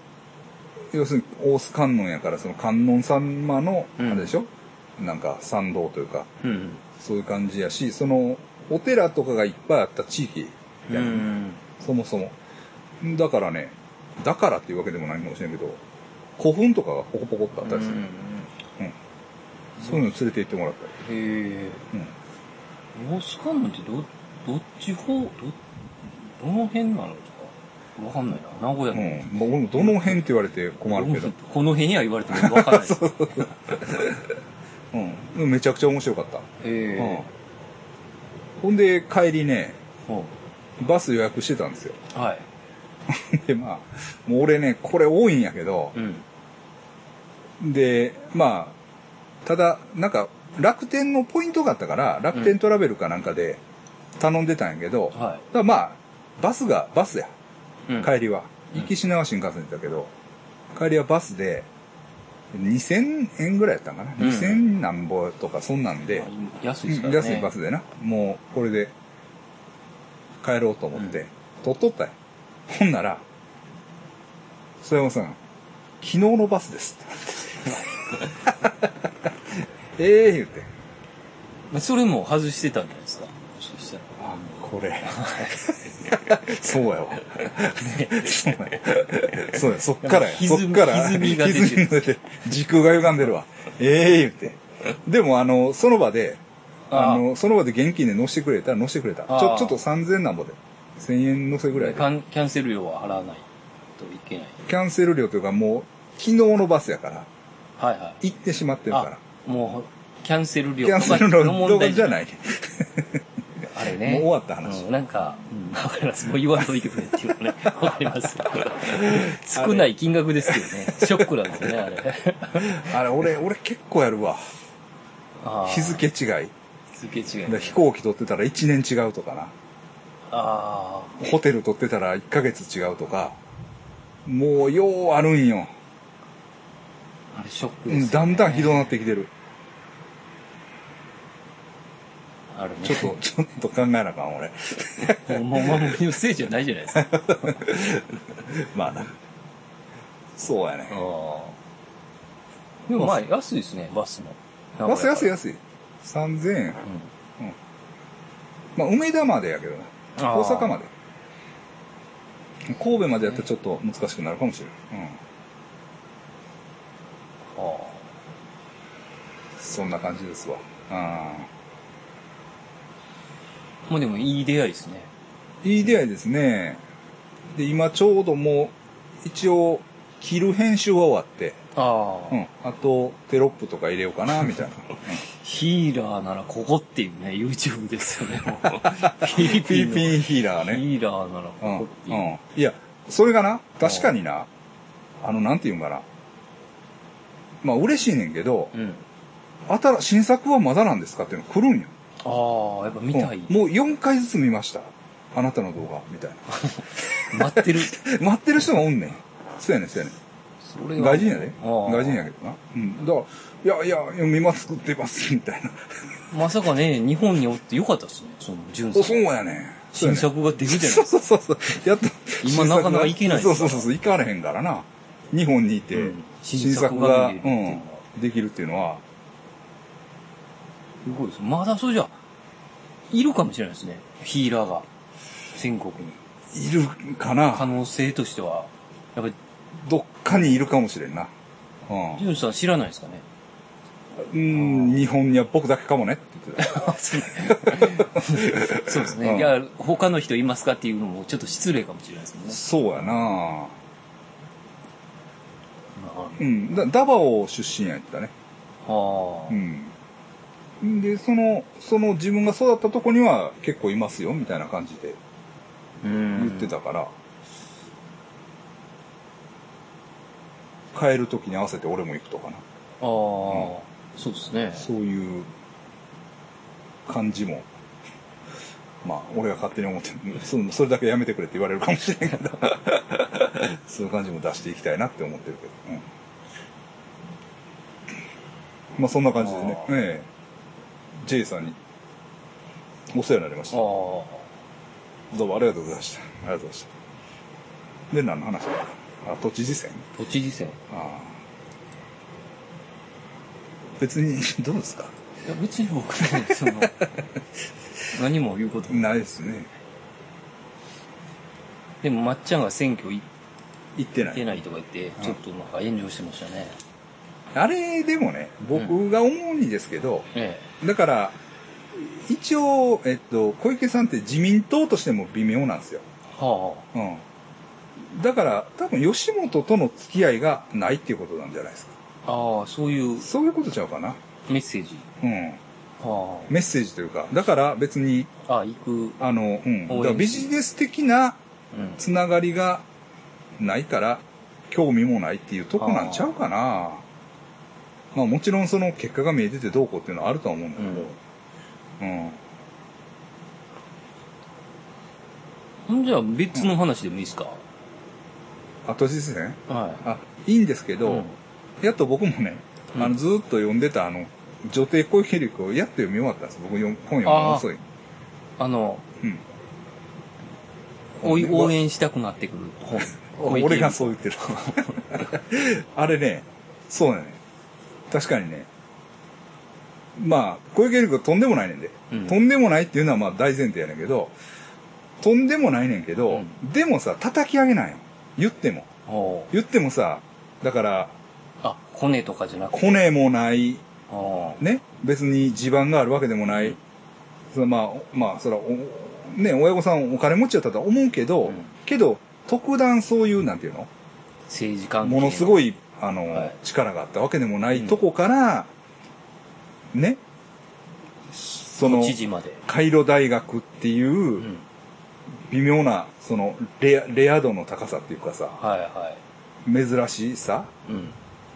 要するに大須観音やから、その観音様の、あうんれでしょ、なんか参道というか、うん。そういう感じやし、その、お寺とかがいっぱいあった地域うやねん、ん。そもそも。だからね、だからっていうわけでもないかもしれんけど、古墳とかがポコポコってあったりする。うんうんそういうの連れて行ってもらったり。へえ。うん。大須観音ってど、どっち方、ど、どの辺なのですかわかんないな。名古屋うの。ん。もう俺もどの辺って言われて困るけど。この辺には言われてもわかんない です。うん。めちゃくちゃ面白かった。えうん。ほんで、帰りね、バス予約してたんですよ。うはい。で、まあ、もう俺ね、これ多いんやけど、うん。で、まあ、ただ、なんか、楽天のポイントがあったから、楽天トラベルかなんかで頼んでたんやけど、はだからまあ、バスが、バスや、い。うん帰りは。うん行きしなは新幹線だけど、帰りはバスで、2000円ぐらいやったんかな、うん ?2000 なんぼとかそんなんで、安いね。安いバスでな。もう、これで、帰ろうと思って、うん取っとったよ。ほんなら、曽山さん、昨日のバスですって。ええ言って。まあそれも外してたんじゃないですか。もしかしたら。あ、これ。そうやわ。そうや。そうや、そっからや。そっから。歪みが出てて時空が歪んでるわ。ええ言って。でも、あの、その場で、あの、その場で現金で乗せてくれたら乗せてくれた。ちょ、ちょっと3000なんぼで。1000円乗せぐらいでキ。ャンキャンセル料は払わないといけない。キャンセル料というかもう、昨日のバスやから、はいはい。行ってしまってるから。あ、もう、キャンセル料キャンセル料のの問題じゃない。あれね。もう終わった話うん、なんか、うん、わかります。もう言わんといてくれっていうのね。わかります。少ない金額ですけどね。ショックなんですよね、あれ。あれ、俺、俺結構やるわ。あー日付違い。日付違いだから飛行機取ってたら1年違うとかな。あホテル取ってたら1ヶ月違うとか。もう、ようあるんよ。あ。あれショックうん、ですよ、ねだんだんひどくなってきてる。あるね。ちょっと、ちょっと考えなあかん、俺。もう、もう、もう、せいじゃないじゃないですか。まあな。そうやね。でもまあ、安いですね、バスも。バス安いい。安い。3000円。うんまあ、梅田までやけどな。大阪まで。神戸までやったらちょっと難しくなるかもしれない。うん。あそんな感じですわ。あーもうでもいい出会いですね。ーいい出会いですね。で、今ちょうどもう、一応、切る編集は終わって、ああ、うん。あと、テロップとか入れようかな、みたいな。ヒーラーならここっていうね、YouTube ですよね。フィリフィリピンのピンヒーラーね。ヒーラーならこうん。こっていう。うん。いや、それがな、確かにな、あの、なんて言うんかな。まあ、嬉しいねんけど、うん。新新作はまだなんですかっていうの来るんよ。ああ、やっぱ見たい。うんもう4回ずつ見ました。あなたの動画、みたい 待ってる。な。待ってる人がおんねん。そうやねん、そうやねそれん。外人やで。外人やけどな。うん。だから、いやいや、見ま作ってます、みたいな。まさかね、日本におってよかったですね、その、ジュンさん。そうやね新作が出るじゃないそう。そうそうそう。やっと。今なかなか行けないそうそうそう。行かれへんからな。日本にいて、うん新新作作がうん、できるっていうのは、すごいです。まだそれじゃ、いるかもしれないですね。ヒーラーが。全国に。いるか可な。能性としては。やっぱどっかにいるかもしれんな。うり、ジュンさん知らないですかね。ん。うん、日本には僕だけかもねって言ってた。そうですね。うんいや、他の人いますかっていうのもちょっと失礼かもしれないですもんね。そうやなまうん。だダバオ出身やったね。あ、はあうん。で、その、その自分が育ったとこには結構いますよ、みたいな感じでうん言ってたから、帰る時に合わせて俺も行くとかな。ああ、そうですね。そういう感じも、まあ、俺が勝手に思ってる、そそれだけやめてくれって言われるかもしれんけど、そういう感じも出していきたいなって思ってるけど、うん。まあ、そんな感じでね、ええ、J さんにお世話になりました。どうもありがとうございました。ありがとうございました。で、何の話だあ、都知事選？都知事選。いああ。別に、どうですか？や、別に僕も、その、何も言うことないですね。でも、まっちゃんが選挙行言ってない。ってないとか言って、ちょっとなんか炎上してましたね。あれでもね、僕が思うにですけど、えだから、一応、えっと、小池さんって自民党としても微妙なんですよ。え。はうん。だから、多分吉本との付き合いがないっていうことなんじゃないですか。ああ、そういうそういうことちゃうかな。メッセージ。うん。はメッセージというか、だから別に、あ。ああ、行く。あの、うん。だビジネス的なうん。つながりがないから、興味もないっていうとこなんちゃうかな。まあもちろんその結果が見えててどうこうっていうのはあるとは思うんだけど、うん。ほんじゃあ別の話でもいいですか、後日ね。はあ、いいんですけい。ど、うんやっと僕もね、うんあの、ずーっと読んでたあの、女帝小池力をやっと読み終わったんです。僕読本読むの遅い。あの、うん。応援したくなってくる本。俺がそう言ってる。あれね、そうだね。確かにね。まあ、小池百合子とんでもないねんで。うんとんでもないっていうのはまあ大前提やねんけど、とんでもないねんけど、うんでもさ、叩き上げないよ。言っても。ほ言ってもさ、だから、コネとかじゃなくて？コネもない、あね、別に地盤があるわけでもない。うんそのまあ、まあ、そら、おね、親御さんお金持ちだったとは思うけど、うんけど、特段そういう、なんていうの？政治関係。ものすごい、あの、はい力があったわけでもないとこから、ね、その。カイロ大学っていうう、ん。微妙な、そのレア、レア度の高さっていうかさ、はいは珍しさ？い。うん。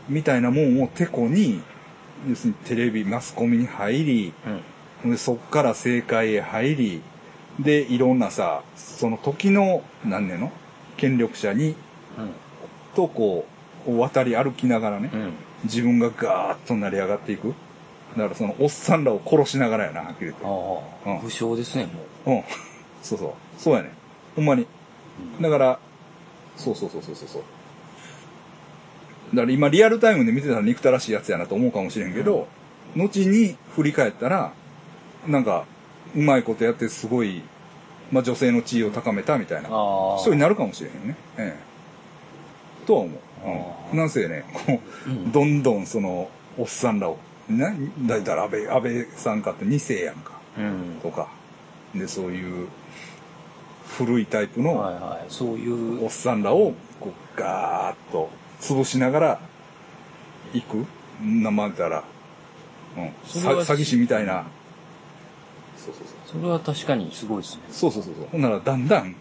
みたいなもんをてこに、要するにテレビ、マスコミに入り、うん。でそっから政界へ入り、で、いろんなさ、その時の、何年の？権力者に、とこう、渡り歩きながらね、うん。うん。自分がガーッと成り上がっていく。だからそのおっさんらを殺しながらやな、はっきり言って。ああ、うん武将ですね、もうん。そうそう。そうやね。ほんまに。う。だから、そうそうそうそうそう。だから今リアルタイムで見てたら憎たらしいやつやなと思うかもしれんけど、後に振り返ったら、なんか、うまいことやってすごい、まあ女性の地位を高めたみたいな。人になるかもしれへんね。ええ。とは思う。あうん。なんせね、こう、うんどんどんその、おっさんらを、な、だいたら安倍、安倍さんかって2世やんか。うん。とか。で、そういう、古いタイプの、はいはい。そういうおっ、さんらを、こう、ガーッと潰しながら、行く？な、またら、うん。それはさ詐欺師みたいな。そうそうそう。それは確かにすごいですね。そうそうそうそう。ほんなら、だんだん、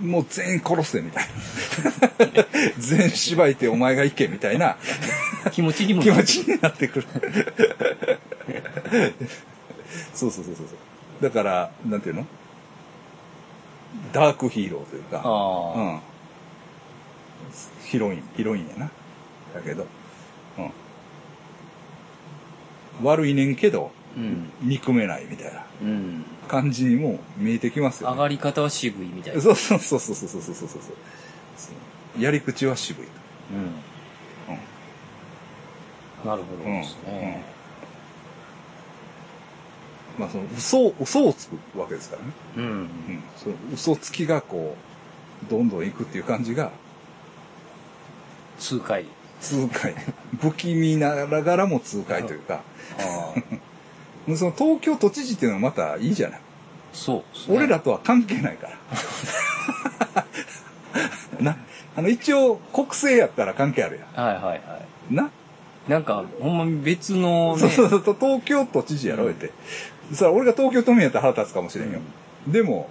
もう全員殺せ、みたいな。全員縛いてお前が行け、みたいな気持ちにも気持ちになってくる。そうそうそうそうそう。だから、なんていうの？ダークヒーローというか。ああ。うん。ヒロイン、ヒロインやな。だけど、うん。悪いねんけど、うん。憎めないみたいなうん。感じにも見えてきますよね。上がり方は渋いみたいな。そうそうそうそうそうそうそうそうそう。やり口は渋いと。うん。うん。なるほどうん。ですね。うん。まあその嘘を、嘘をつくわけですからね。うん。うん。その嘘つきがこう、どんどんいくっていう感じが、痛快。痛快。不気味ながらも痛快というか。その東京都知事っていうのはまたいいじゃない。そうね。俺らとは関係ないから。な、あの、一応、国政やったら関係あるやはいはいはい。ん。な、なんか、ほんまに別のね、そうそうそう、東京都知事やろ、って。それ俺が東京都民やったら腹立つかもしれんよ。でも、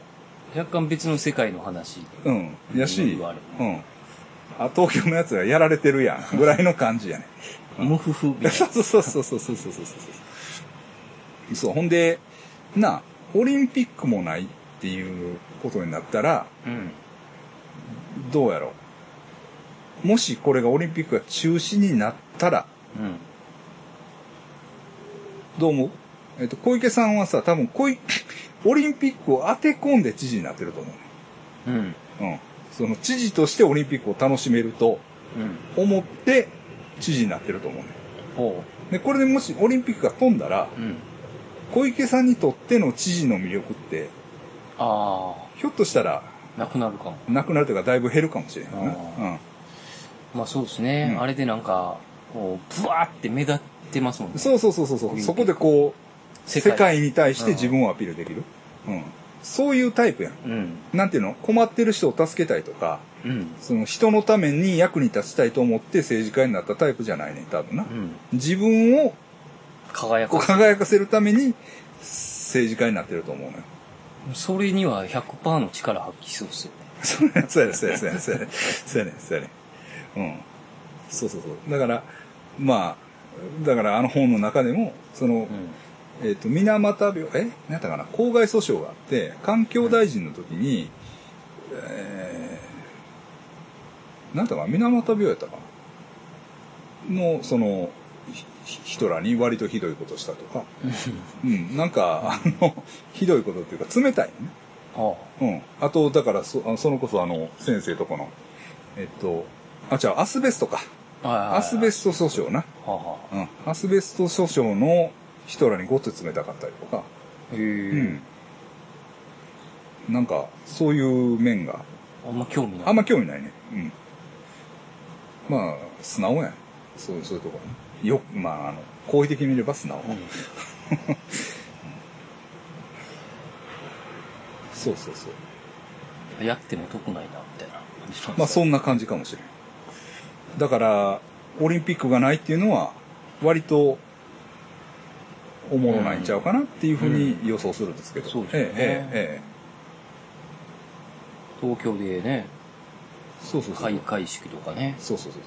若干別の世界の話。うん。やし、うん。あ、東京のやつはやられてるやん、ぐらいの感じやね。ムフフみ。そうそうそうそうそうそうそう。そう、ほんで、な、オリンピックもないっていうことになったら、うん、どうやろう。もしこれがオリンピックが中止になったら、うん、どう思う？えっ、と、小池さんはさ、多分、小い、オリンピックを当て込んで知事になってると思う。うん。うん。その知事としてオリンピックを楽しめるとうん。思って知事になってると思うね。ほで、これでもしオリンピックが飛んだら、う。うん。小池さんにとっての知事の魅力って、あひょっとしたらあ、なくなるかも。なくなるというかだいぶ減るかもしれな。あうん。まあそうですね。うんあれでなんか、こう、ブワーって目立ってますもんね。そうそうそうそうそう。そこでこう、世世界界に対して自分をアピールできる。うん。そういうタイプやん。うん。なんていうの？困ってる人を助けたいとか、うん。その人のために役に立ちたいと思って政治家になったタイプじゃないねん、多分な。うん。自分を輝か輝かせるために政治家になってると思うのよ。それには100%の力発揮しそうですよね。そうやね、そうやね、そうやね、そうやね、そうやね、そうやね。うん。そうそうそう。だから、まあ、だからあの本の中でも、その、えっ、と、水俣病、え？何やったかな？公害訴訟があって、環境大臣の時に、えー、なんやったかな？水俣病やったかな？の、その、ひヒトラーに割とひどいことしたとか、うん、なんか、あの、ひどいことっていうか冷たいね。あうん。あと、だからそ、あそのこそあの、先生とこの、えっと、あ、違う、アスベストか。アスベスト訴訟な。はあはあ。うん。アスベスト訴訟のヒトラーにごっつ冷たかったりとか。へえ、うん。なんか、そういう面があんま興味ない。あんま興味ないね。うん。まあ、素直やん。そういう、そういうところね。よ、まあ、あの、好意的に見れば素直。うん。そうそうそう。やっても得ないな、みたいな感じまあ、そんな感じかもしれん。だから、オリンピックがないっていうのは、割と、おもろないんちゃうかなっていうふうに予想するんですけど。そうですよねええ、ええ、え東京でね、え。そうそうそう。開会式とかね、そうそうそう。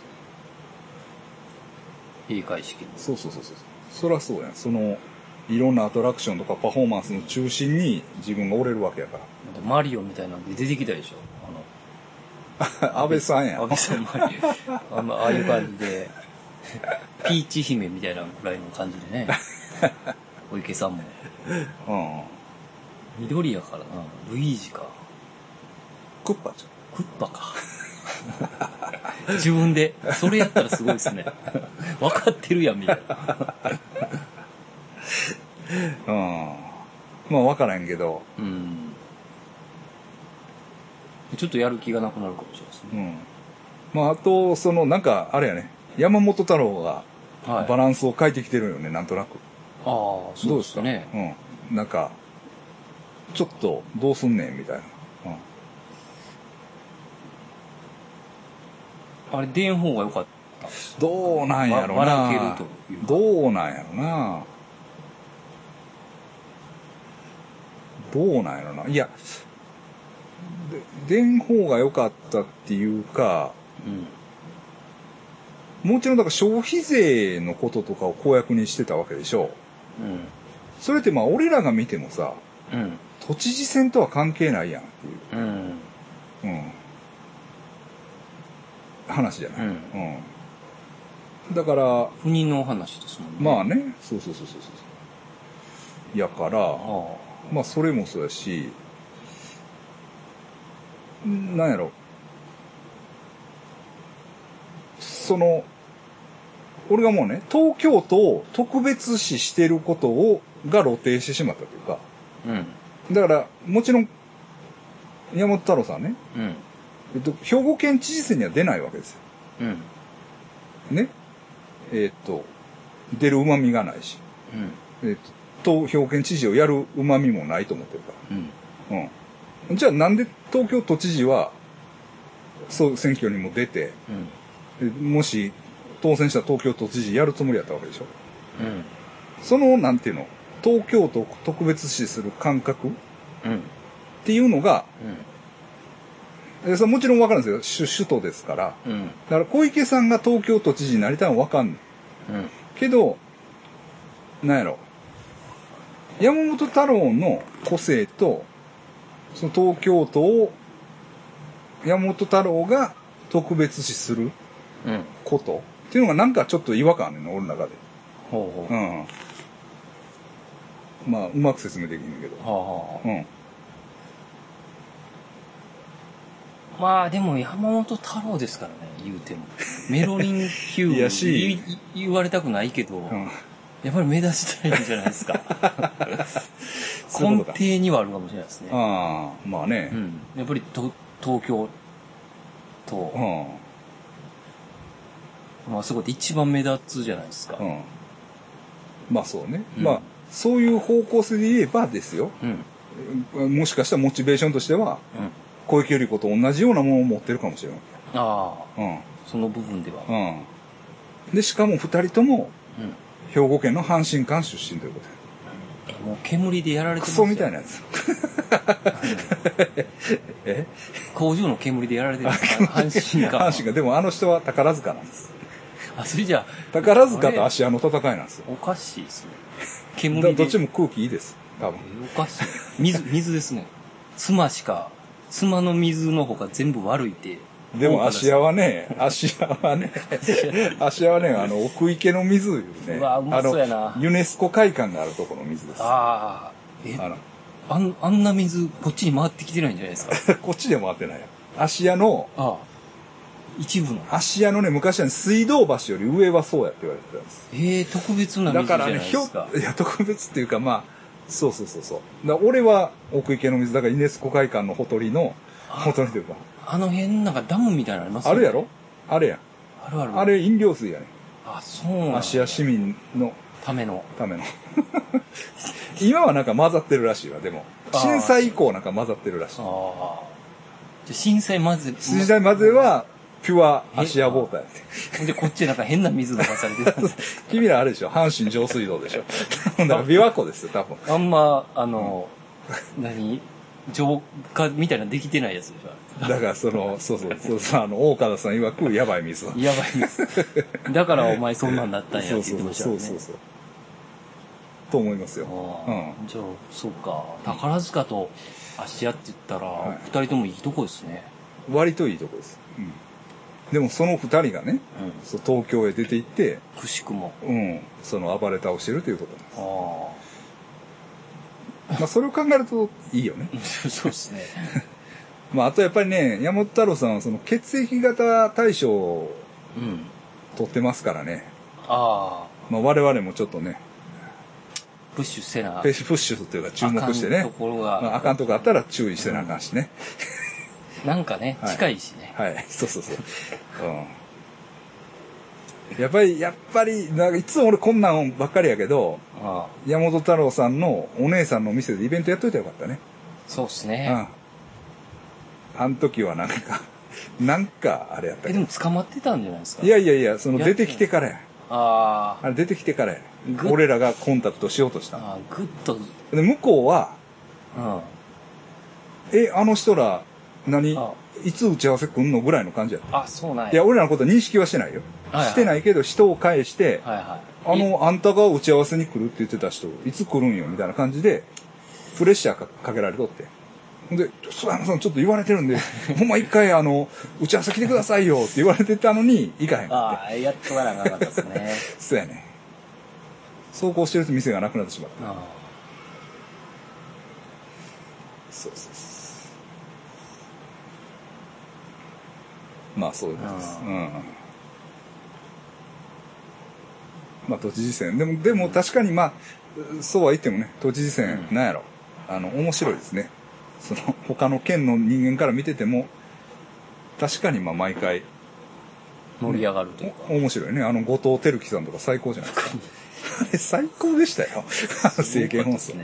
閉会式も。そうそうそうそう。そりゃそうやん。その、いろんなアトラクションとかパフォーマンスの中心に自分が折れるわけやかまたマリオみたいなんで出てきたでしょ？あの、ら。安倍さんやん。安倍さんマリオ。ああいう感じで、ピーチ姫みたいなぐらいの感じでね。小池さんも。うん。緑やからな。ルイージか。クッパちクッパか。自分で。それやったらすごいですね。分かってるやん、みたいな。ゃん。うん。まあ分からんけど。うん。ちょっとやる気がなくなるかもしれないですうね。ん。まああと、その、なんか、あれやね。山本太郎がはい。バランスを変えてきてるよね、なんとなく。ああ、そうですかね。うん。なんか、ちょっと、どうすんねん、みたいな。うん。あれ、出ん方が良かっどうなんやろな。わ笑けるというかどうなんやろな。どうなんやろな。いや、で、出ん方が良かったっていうか、た。うん。もちろんだから消費税のこととかを公約にしてたわけでしょ。うん。それってまあ俺らが見てもさ、うん。都知事選とは関係ないやんっていう。うん。うん。話じゃない。うんうん。だから、不妊の話ですもんね。まあね、そうそうそうそうそう。やから、あまあそれもそうやし、んなんやろ。その、俺がもうね、東京都を特別視してることを、が露呈してしまったというか、あ。うん。だから、もちろん、山本太郎さんね、うん。えっと、兵庫県知事選には出ないわけですよ。うん。ね。えっと、出る旨味がないし、うん。えっと、と兵庫県知事をやる旨味もないと思ってるかうん。ら。うん。じゃあなんで東京都知事は、そう、選挙にも出て、うん。でもし当選した東京都知事やるつもりやったわけでしょ。うん。その、なんていうの、東京都を特別視する感覚？っうん。ていうのが、えそれもちろんわかるんですよ。首首都ですから。うん。うん。だから小池さんが東京都知事になりたいのはわかんない。うん。けど、なんやろ。山本太郎の個性と、その東京都を、山本太郎が特別視するうん。っていうのがなんかちょっと違和感あるの、俺の中で。ほうほう。はうん。まあ、うまく説明できんねんけど。あはうん。あ。まあでも山本太郎ですからね、言うても。メロリン級いやし言言われたくないけど、うん。やっぱり目立ちたいんじゃないですか。根底にはあるかもしれないですね。ああ、まあねう。ん。やっぱりと東京と、うまあそこで一番目立つじゃないですか。ん。うん。まあそうね。うんまあ、そういう方向性で言えばですよ。うん。もしかしたらモチベーションとしては、うん。小池百合子と同じようなものを持ってるかもしれない。ああ、うん。その部分では。うん。で、しかも二人とも、うん。兵庫県の阪神館出身ということで。もう煙でやられてますクソみたいな。なやつ。え？工場の煙でやられてるんですか？阪神か。阪神が、でもあの人は宝塚なんです。あ、それじゃ宝塚と芦屋の戦いなんですよ。おかしいですね。煙で。だ どっちも空気いいです。多分。おかしい。水、水ですね。妻しか、妻の水の方が全部悪いって。でも芦屋は。はね、芦屋はね、芦屋はね、あの、奥池の水いうね、うわうまそうやなユネスコ会館があるところの水です。あああ。え、の、あん、あんな水、こっちに回ってきてないんじゃないですか？こっちで回ってないよ。芦屋の、ああ。一部の。芦屋のね、昔はね、水道橋より上はそうやって言われてたんです。ええ特別な水じゃないだからね、ひょですか。いや、特別っていうか、まあ、そうそうそうそう。だ俺は奥池の水、だからユネスコ会館のほとりの、ほとりというか、あの辺なんかダムみたいなのあります？よねあるやろ？あれや。あるある。あれ飲料水やね。あ、そうな芦屋市民のための。ための。今はなんか混ざってるらしいわ、でも。震災以降なんか混ざってるらしいあ。あ。じゃあ震災まず、震災までは、ピュア芦屋ウォーターやって。で、こっちなんか変な水流されてたんです。君らあれでしょ阪神上水道でしょ だから琵琶湖ですよ、多分。あんま、あの、何？浄化みたいなのできてないやつでしょ。だからその、そうそう、そうそう、あの、大川さん曰く、やばい水。やばい水。だからお前そんなんだったんやそうって言そうそう、ってましたよね。そうそうそう。と思いますよ。ああうん。じゃあ、そうか。宝塚と芦屋って言ったらはい、二人ともいいとこですね。割といいとこです。うん。でもその二人がね、うん。東京へ出て行って、くしくも。うん、その暴れ倒してるということなんです。あまあそれを考えるといいよね。あ。そうですね。まああとやっぱりね、山本太郎さんはその血液型大賞をうん。取ってますからね。ああ。まあ我々もちょっとね、プッシュせな。プッシュというか注目してねあかんと。ころまあ、あが、かんとこあったら注意してなあかんしね。なんかね、はい近いしね。はい。そうそうそう。うん。やっぱり、やっぱり、なんかいつも俺こんなんばっかりやけど、ああ。山本太郎さんのお姉さんの店でイベントやっといたらよかったね。そうですうん。ね。あの時はなんか、なんかあれやったえ、けどでも捕まってたんじゃないですか？いやいやいや、そのや出てきてからや。ああれ出てきてからや。ぐ俺らがコンタクトしようとしあ。たの。ああ、ぐっと、うん。で、向こうは、え、あの人ら、何？あいつ打ち合わせ来んのぐらいの感じやった。あ、そうなんや。いや、俺らのことは認識はしてないよ。はいはいしてないけど、人を返して、はいはい。あの、あんたが打ち合わせに来るって言ってた人、いつ来るんよ、みたいな感じで、プレッシャーかかけられとって。ほんで、菅山さんちょっと言われてるんで、ほんま一回あの、打ち合わせ来てくださいよって言われてたのに、行かへんああ、やっとかなあかんかったですね。て。そうやね。走行してる店がなくなってしまった。あそうそうそう。まあ、そういうことです。あうん。まあ、都知事選。でも、でも確かにまあ、そうは言ってもね、都知事選、うんなんやろ。あの、面白いですね。その、他の県の人間から見てても、確かにまあ、毎回、盛り上がるというか。お面白いね。あの、後藤輝樹さんとか最高じゃないですか。あれ、最高でしたよ。政見放送。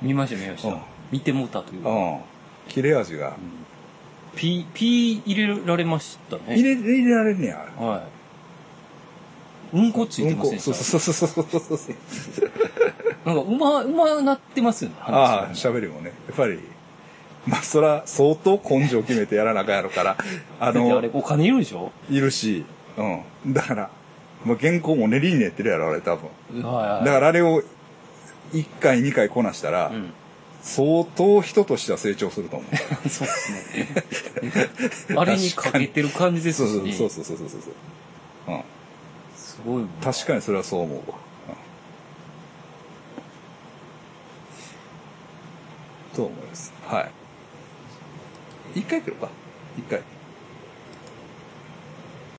見ました見ましうんた。見てもうたというか。うん。切れ味が。ピー、ピー入れられましたね。入れ、入れられんねや。はい。うんこついてませんでそうしたそうそうそうそうそうそう。なんか、うま、うまなってますよね。話ああ、喋りもね。やっぱり、まあ、そら、相当根性決めてやらなあかんやろから、あだってあのれ、、お金いるでしょ？いるし、うん。だから、まあ、原稿も練りに練ってるやろ、あれ多分。はいはい。だからあれを、1回、2回こなしたら、うん。相当人としては成長すると思う。そうですね。あれにかけてる感じですしね。そうそうそうそうそうそうそう。うん。すごい。確かにそれはそう思うわ。うん、と思います。はい。一回来るか一回。